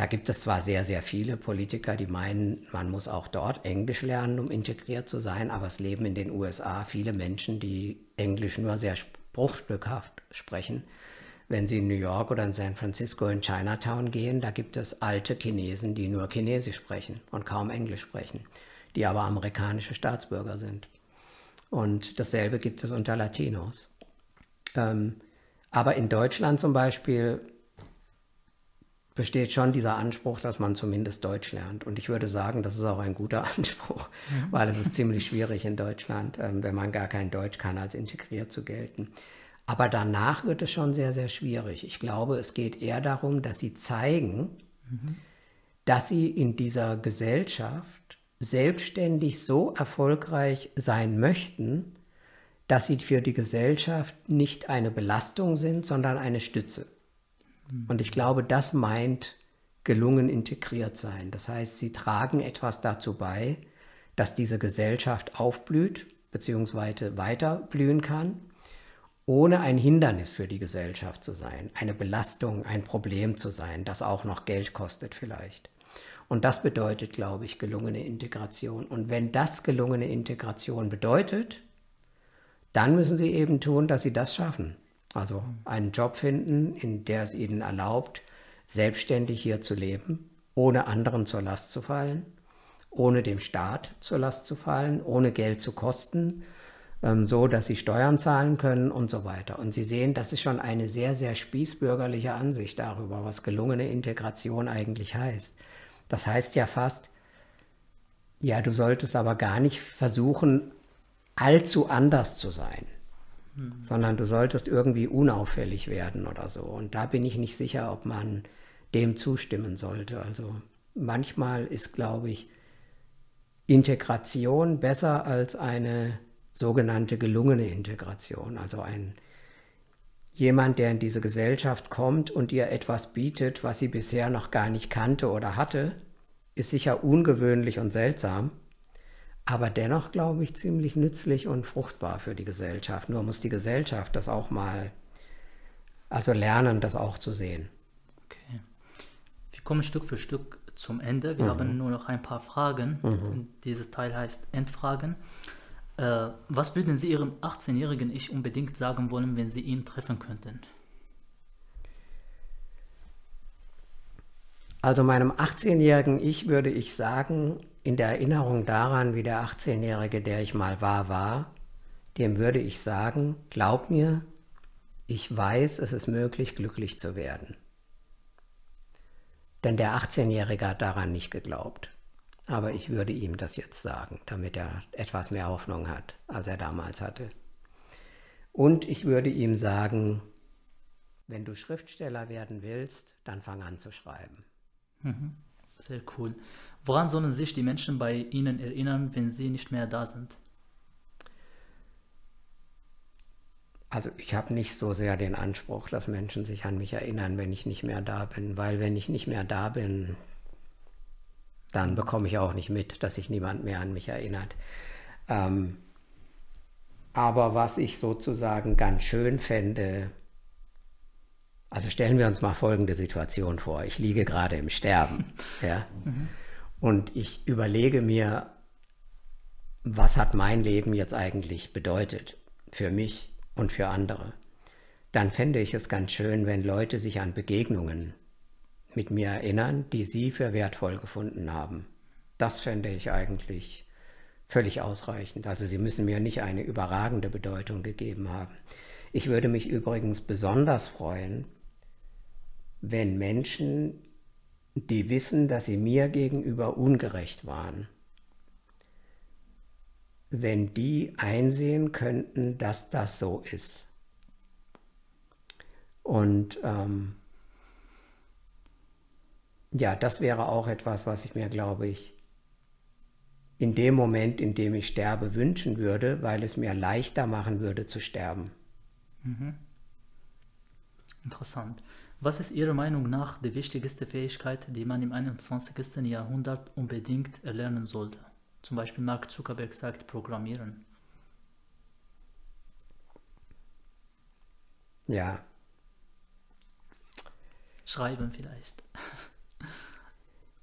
da gibt es zwar sehr, sehr viele Politiker, die meinen, man muss auch dort Englisch lernen, um integriert zu sein, aber es leben in den USA viele Menschen, die Englisch nur sehr bruchstückhaft sprechen. Wenn Sie in New York oder in San Francisco in Chinatown gehen, da gibt es alte Chinesen, die nur Chinesisch sprechen und kaum Englisch sprechen, die aber amerikanische Staatsbürger sind. Und dasselbe gibt es unter Latinos. Ähm, aber in Deutschland zum Beispiel besteht schon dieser Anspruch, dass man zumindest Deutsch lernt. Und ich würde sagen, das ist auch ein guter *laughs* Anspruch, mhm. weil es ist ziemlich schwierig in Deutschland, ähm, wenn man gar kein Deutsch kann, als integriert zu gelten. Aber danach wird es schon sehr, sehr schwierig. Ich glaube, es geht eher darum, dass sie zeigen, mhm. dass sie in dieser Gesellschaft selbstständig so erfolgreich sein möchten, dass sie für die Gesellschaft nicht eine Belastung sind, sondern eine Stütze. Und ich glaube, das meint gelungen integriert sein. Das heißt, sie tragen etwas dazu bei, dass diese Gesellschaft aufblüht bzw. weiter blühen kann. ohne ein Hindernis für die Gesellschaft zu sein, eine Belastung, ein Problem zu sein, das auch noch Geld kostet vielleicht. Und das bedeutet, glaube ich, gelungene Integration. Und wenn das gelungene Integration bedeutet, dann müssen sie eben tun, dass sie das schaffen. Also einen Job finden, in der es ihnen erlaubt, selbstständig hier zu leben, ohne anderen zur Last zu fallen, ohne dem Staat zur Last zu fallen, ohne Geld zu kosten, ähm, so dass sie Steuern zahlen können und so weiter. Und Sie sehen, das ist schon eine sehr, sehr spießbürgerliche Ansicht darüber, was gelungene Integration eigentlich heißt. Das heißt ja fast, ja, du solltest aber gar nicht versuchen, allzu anders zu sein, mhm. sondern du solltest irgendwie unauffällig werden oder so. Und da bin ich nicht sicher, ob man dem zustimmen sollte. Also manchmal ist, glaube ich, Integration besser als eine sogenannte gelungene Integration. Also ein jemand, der in diese Gesellschaft kommt und ihr etwas bietet, was sie bisher noch gar nicht kannte oder hatte, ist sicher ungewöhnlich und seltsam, aber dennoch, glaube ich, ziemlich nützlich und fruchtbar für die Gesellschaft. Nur muss die Gesellschaft das auch mal, also lernen, das auch zu sehen. Okay. Wir kommen Stück für Stück zum Ende. Wir mhm. haben nur noch ein paar Fragen. Mhm. Dieses Teil heißt Endfragen. Äh, was würden Sie Ihrem 18-jährigen Ich unbedingt sagen wollen, wenn Sie ihn treffen könnten? Also meinem 18-jährigen Ich würde ich sagen, in der Erinnerung daran, wie der 18-jährige, der ich mal war, war, dem würde ich sagen, glaub mir, ich weiß, es ist möglich, glücklich zu werden. Denn der 18-jährige hat daran nicht geglaubt. Aber ich würde ihm das jetzt sagen, damit er etwas mehr Hoffnung hat, als er damals hatte. Und ich würde ihm sagen, wenn du Schriftsteller werden willst, dann fang an zu schreiben. Mhm. Sehr cool. Woran sollen sich die Menschen bei Ihnen erinnern, wenn Sie nicht mehr da sind? Also ich habe nicht so sehr den Anspruch, dass Menschen sich an mich erinnern, wenn ich nicht mehr da bin, weil wenn ich nicht mehr da bin, dann bekomme ich auch nicht mit, dass sich niemand mehr an mich erinnert. Ähm, aber was ich sozusagen ganz schön fände, also stellen wir uns mal folgende Situation vor. Ich liege gerade im Sterben. *laughs* ja? Mhm. Und ich überlege mir, was hat mein Leben jetzt eigentlich bedeutet für mich und für andere. Dann fände ich es ganz schön, wenn Leute sich an Begegnungen mit mir erinnern, die sie für wertvoll gefunden haben. Das fände ich eigentlich völlig ausreichend. Also sie müssen mir nicht eine überragende Bedeutung gegeben haben. Ich würde mich übrigens besonders freuen, wenn Menschen, die wissen, dass sie mir gegenüber ungerecht waren, wenn die einsehen könnten, dass das so ist. Und ähm, ja, das wäre auch etwas, was ich mir, glaube ich, in dem Moment, in dem ich sterbe, wünschen würde, weil es mir leichter machen würde zu sterben. Mhm. Interessant. Was ist Ihrer Meinung nach die wichtigste Fähigkeit, die man im 21. Jahrhundert unbedingt erlernen sollte? Zum Beispiel Mark Zuckerberg sagt Programmieren. Ja. Schreiben vielleicht.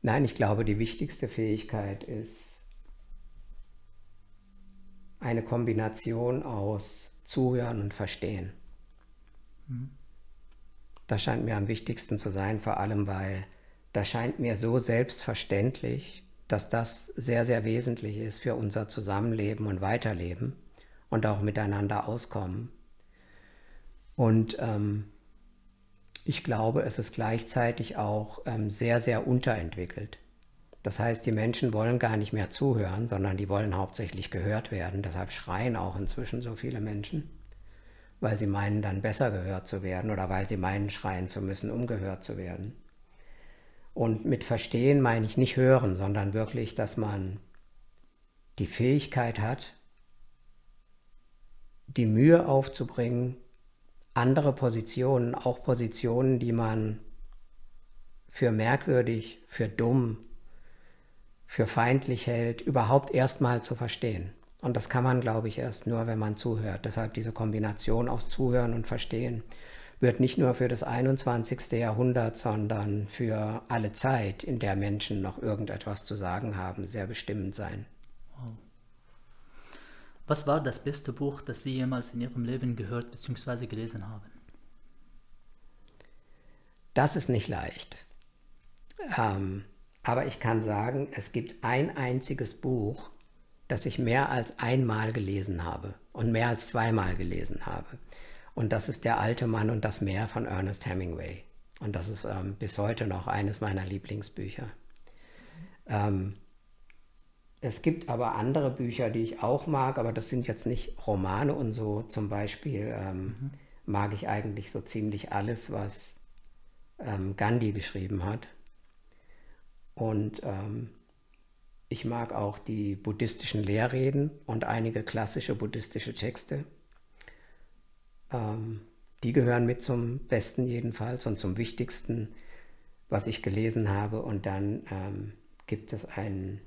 Nein, ich glaube, die wichtigste Fähigkeit ist eine Kombination aus Zuhören und Verstehen. Mhm. Das scheint mir am wichtigsten zu sein, vor allem weil das scheint mir so selbstverständlich, dass das sehr, sehr wesentlich ist für unser Zusammenleben und Weiterleben und auch miteinander auskommen. Und ähm, ich glaube, es ist gleichzeitig auch ähm, sehr, sehr unterentwickelt. Das heißt, die Menschen wollen gar nicht mehr zuhören, sondern die wollen hauptsächlich gehört werden. Deshalb schreien auch inzwischen so viele Menschen, weil sie meinen, dann besser gehört zu werden oder weil sie meinen, schreien zu müssen, um gehört zu werden. Und mit Verstehen meine ich nicht hören, sondern wirklich, dass man die Fähigkeit hat, die Mühe aufzubringen, andere Positionen, auch Positionen, die man für merkwürdig, für dumm, für feindlich hält, überhaupt erstmal zu verstehen Und das kann man, glaube ich, erst nur, wenn man zuhört. Deshalb diese Kombination aus Zuhören und Verstehen wird nicht nur für das 21. Jahrhundert, sondern für alle Zeit, in der Menschen noch irgendetwas zu sagen haben, sehr bestimmend sein. Was war das beste Buch, das Sie jemals in Ihrem Leben gehört bzw. gelesen haben? Das ist nicht leicht. Ähm, aber ich kann sagen, es gibt ein einziges Buch, das ich mehr als einmal gelesen habe und mehr als zweimal gelesen habe. Und das ist Der alte Mann und das Meer von Ernest Hemingway. Und das ist ähm, bis heute noch eines meiner Lieblingsbücher. Ähm, es gibt aber andere Bücher, die ich auch mag, aber das sind jetzt nicht Romane und so. Zum Beispiel ähm, mhm. mag ich eigentlich so ziemlich alles, was ähm, Gandhi geschrieben hat. Und ähm, ich mag auch die buddhistischen Lehrreden und einige klassische buddhistische Texte. Ähm, die gehören mit zum Besten jedenfalls und zum Wichtigsten, was ich gelesen habe. Und dann ähm, gibt es einen,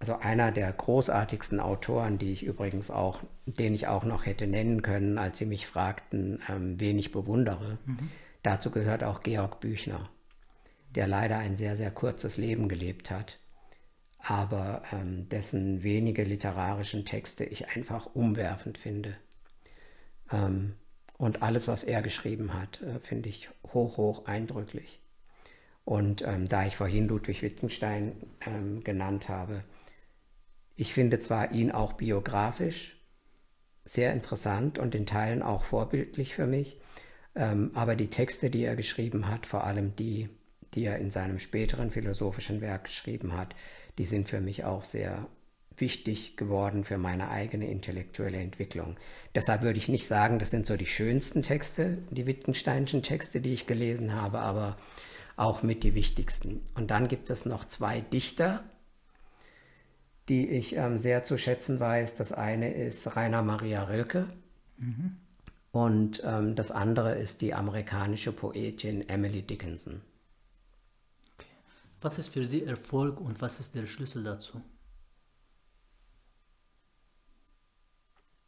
also einer der großartigsten Autoren, die ich übrigens auch, den ich auch noch hätte nennen können, als sie mich fragten, ähm, wen ich bewundere. Mhm. Dazu gehört auch Georg Büchner, der leider ein sehr, sehr kurzes Leben gelebt hat aber ähm, dessen wenige literarischen Texte ich einfach umwerfend finde. Ähm, und alles, was er geschrieben hat, äh, finde ich hoch, hoch eindrücklich. Und ähm, da ich vorhin Ludwig Wittgenstein ähm, genannt habe, ich finde zwar ihn auch biografisch sehr interessant und in Teilen auch vorbildlich für mich, ähm, aber die Texte, die er geschrieben hat, vor allem die, die er in seinem späteren philosophischen Werk geschrieben hat, die sind für mich auch sehr wichtig geworden für meine eigene intellektuelle Entwicklung. Deshalb würde ich nicht sagen, das sind so die schönsten Texte, die Wittgensteinischen Texte, die ich gelesen habe, aber auch mit die wichtigsten. Und dann gibt es noch zwei Dichter, die ich ähm, sehr zu schätzen weiß. Das eine ist Rainer Maria Rilke mhm. und ähm, das andere ist die amerikanische Poetin Emily Dickinson. Was ist für Sie Erfolg und was ist der Schlüssel dazu?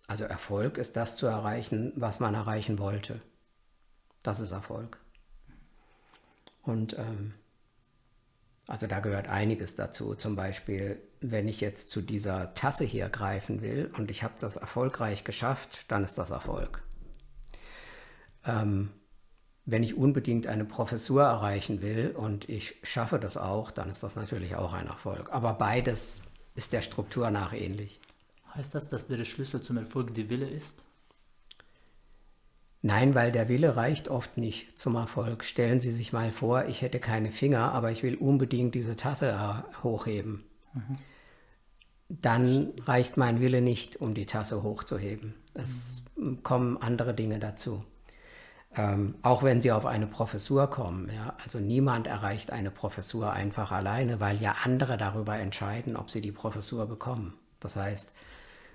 Also Erfolg ist das zu erreichen, was man erreichen wollte. Das ist Erfolg. Und ähm, also da gehört einiges dazu. Zum Beispiel, wenn ich jetzt zu dieser Tasse hier greifen will und ich habe das erfolgreich geschafft, dann ist das Erfolg. Ähm, wenn ich unbedingt eine Professur erreichen will und ich schaffe das auch, dann ist das natürlich auch ein Erfolg. Aber beides ist der Struktur nach ähnlich. Heißt das, dass der Schlüssel zum Erfolg die Wille ist? Nein, weil der Wille reicht oft nicht zum Erfolg. Stellen Sie sich mal vor, ich hätte keine Finger, aber ich will unbedingt diese Tasse äh, hochheben. Mhm. Dann reicht mein Wille nicht, um die Tasse hochzuheben. Es mhm. kommen andere Dinge dazu. Ähm, auch wenn sie auf eine Professur kommen. Ja? Also niemand erreicht eine Professur einfach alleine, weil ja andere darüber entscheiden, ob sie die Professur bekommen. Das heißt,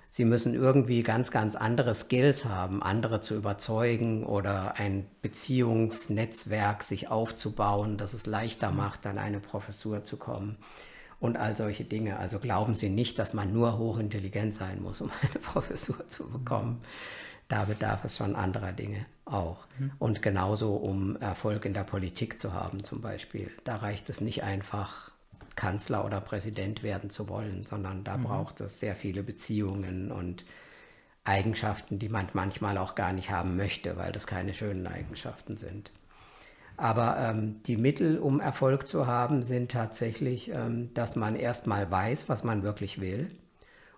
sie müssen irgendwie ganz, ganz andere Skills haben, andere zu überzeugen oder ein Beziehungsnetzwerk sich aufzubauen, das es leichter macht, an eine Professur zu kommen. Und all solche Dinge. Also glauben Sie nicht, dass man nur hochintelligent sein muss, um *laughs* eine Professur zu bekommen. Da bedarf es schon anderer Dinge auch. Mhm. Und genauso, um Erfolg in der Politik zu haben zum Beispiel. Da reicht es nicht einfach, Kanzler oder Präsident werden zu wollen, sondern da mhm. braucht es sehr viele Beziehungen und Eigenschaften, die man manchmal auch gar nicht haben möchte, weil das keine schönen Eigenschaften sind. Aber ähm, die Mittel, um Erfolg zu haben, sind tatsächlich, ähm, dass man erstmal weiß, was man wirklich will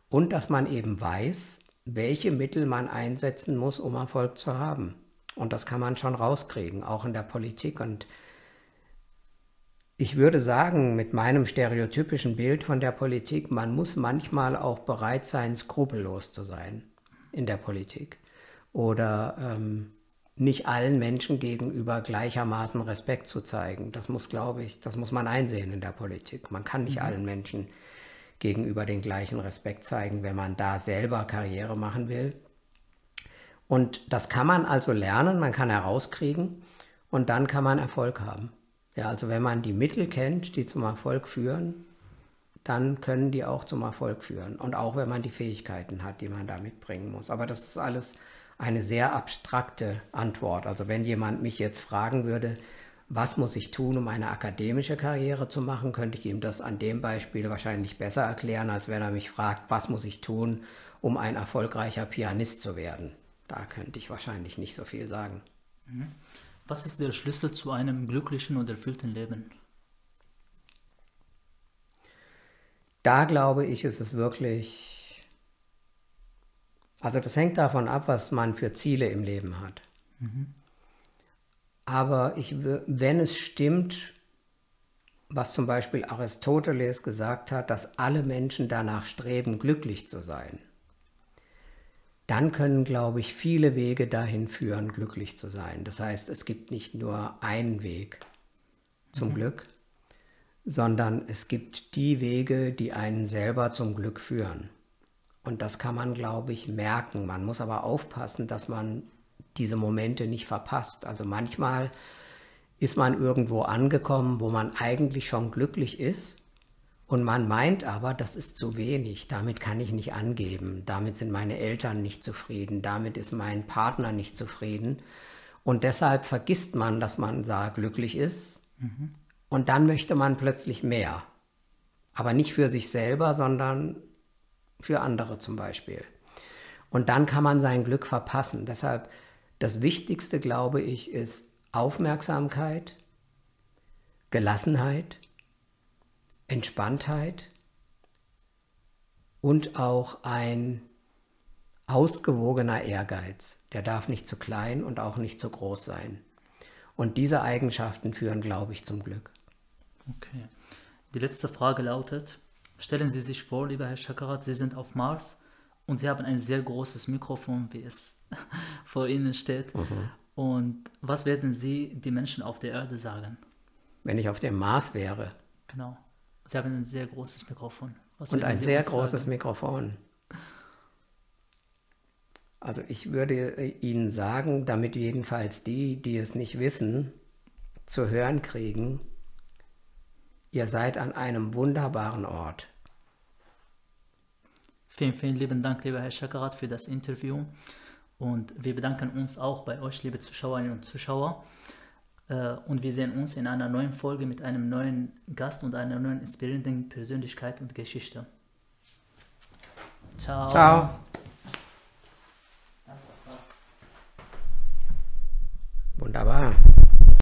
und dass man eben weiß, welche Mittel man einsetzen muss, um Erfolg zu haben. Und das kann man schon rauskriegen, auch in der Politik. Und ich würde sagen, mit meinem stereotypischen Bild von der Politik, man muss manchmal auch bereit sein, skrupellos zu sein in der Politik. Oder ähm, nicht allen Menschen gegenüber gleichermaßen Respekt zu zeigen. Das muss, glaube ich, das muss man einsehen in der Politik. Man kann nicht mhm. allen Menschen gegenüber den gleichen Respekt zeigen, wenn man da selber Karriere machen will. Und das kann man also lernen, man kann herauskriegen und dann kann man Erfolg haben. Ja, also wenn man die Mittel kennt, die zum Erfolg führen, dann können die auch zum Erfolg führen. Und auch wenn man die Fähigkeiten hat, die man da mitbringen muss. Aber das ist alles eine sehr abstrakte Antwort. Also wenn jemand mich jetzt fragen würde, was muss ich tun, um eine akademische Karriere zu machen, könnte ich ihm das an dem Beispiel wahrscheinlich besser erklären, als wenn er mich fragt, was muss ich tun, um ein erfolgreicher Pianist zu werden. Da könnte ich wahrscheinlich nicht so viel sagen. Mhm. Was ist der Schlüssel zu einem glücklichen und erfüllten Leben? Da glaube ich, ist es wirklich, also das hängt davon ab, was man für Ziele im Leben hat. Mhm. Aber ich, wenn es stimmt, was zum Beispiel Aristoteles gesagt hat, dass alle Menschen danach streben, glücklich zu sein, dann können, glaube ich, viele Wege dahin führen, glücklich zu sein. Das heißt, es gibt nicht nur einen Weg zum mhm. Glück, sondern es gibt die Wege, die einen selber zum Glück führen. Und das kann man, glaube ich, merken. Man muss aber aufpassen, dass man diese Momente nicht verpasst. Also manchmal ist man irgendwo angekommen, wo man eigentlich schon glücklich ist und man meint aber, das ist zu wenig, damit kann ich nicht angeben, damit sind meine Eltern nicht zufrieden, damit ist mein Partner nicht zufrieden und deshalb vergisst man, dass man da glücklich ist mhm. und dann möchte man plötzlich mehr. Aber nicht für sich selber, sondern für andere zum Beispiel. Und dann kann man sein Glück verpassen. Deshalb das Wichtigste, glaube ich, ist Aufmerksamkeit, Gelassenheit, Entspanntheit und auch ein ausgewogener Ehrgeiz. Der darf nicht zu klein und auch nicht zu groß sein. Und diese Eigenschaften führen, glaube ich, zum Glück. Okay. Die letzte Frage lautet, stellen Sie sich vor, lieber Herr Schakarat, Sie sind auf Mars und Sie haben ein sehr großes Mikrofon, wie es *laughs* vor Ihnen steht. Mhm. Und was werden Sie die Menschen auf der Erde sagen? Wenn ich auf dem Mars wäre. Genau. Sie haben ein sehr großes Mikrofon. Was und ein Sie sehr großes sagen? Mikrofon. Also ich würde Ihnen sagen, damit jedenfalls die, die es nicht wissen, zu hören kriegen, ihr seid an einem wunderbaren Ort. Vielen, vielen lieben Dank, lieber Herr Schakarat, für das Interview. Und wir bedanken uns auch bei euch, liebe Zuschauerinnen und Zuschauer. Äh, und wir sehen uns in einer neuen Folge mit einem neuen Gast und einer neuen inspirierenden Persönlichkeit und Geschichte. Ciao. Ciao. Wunderbar.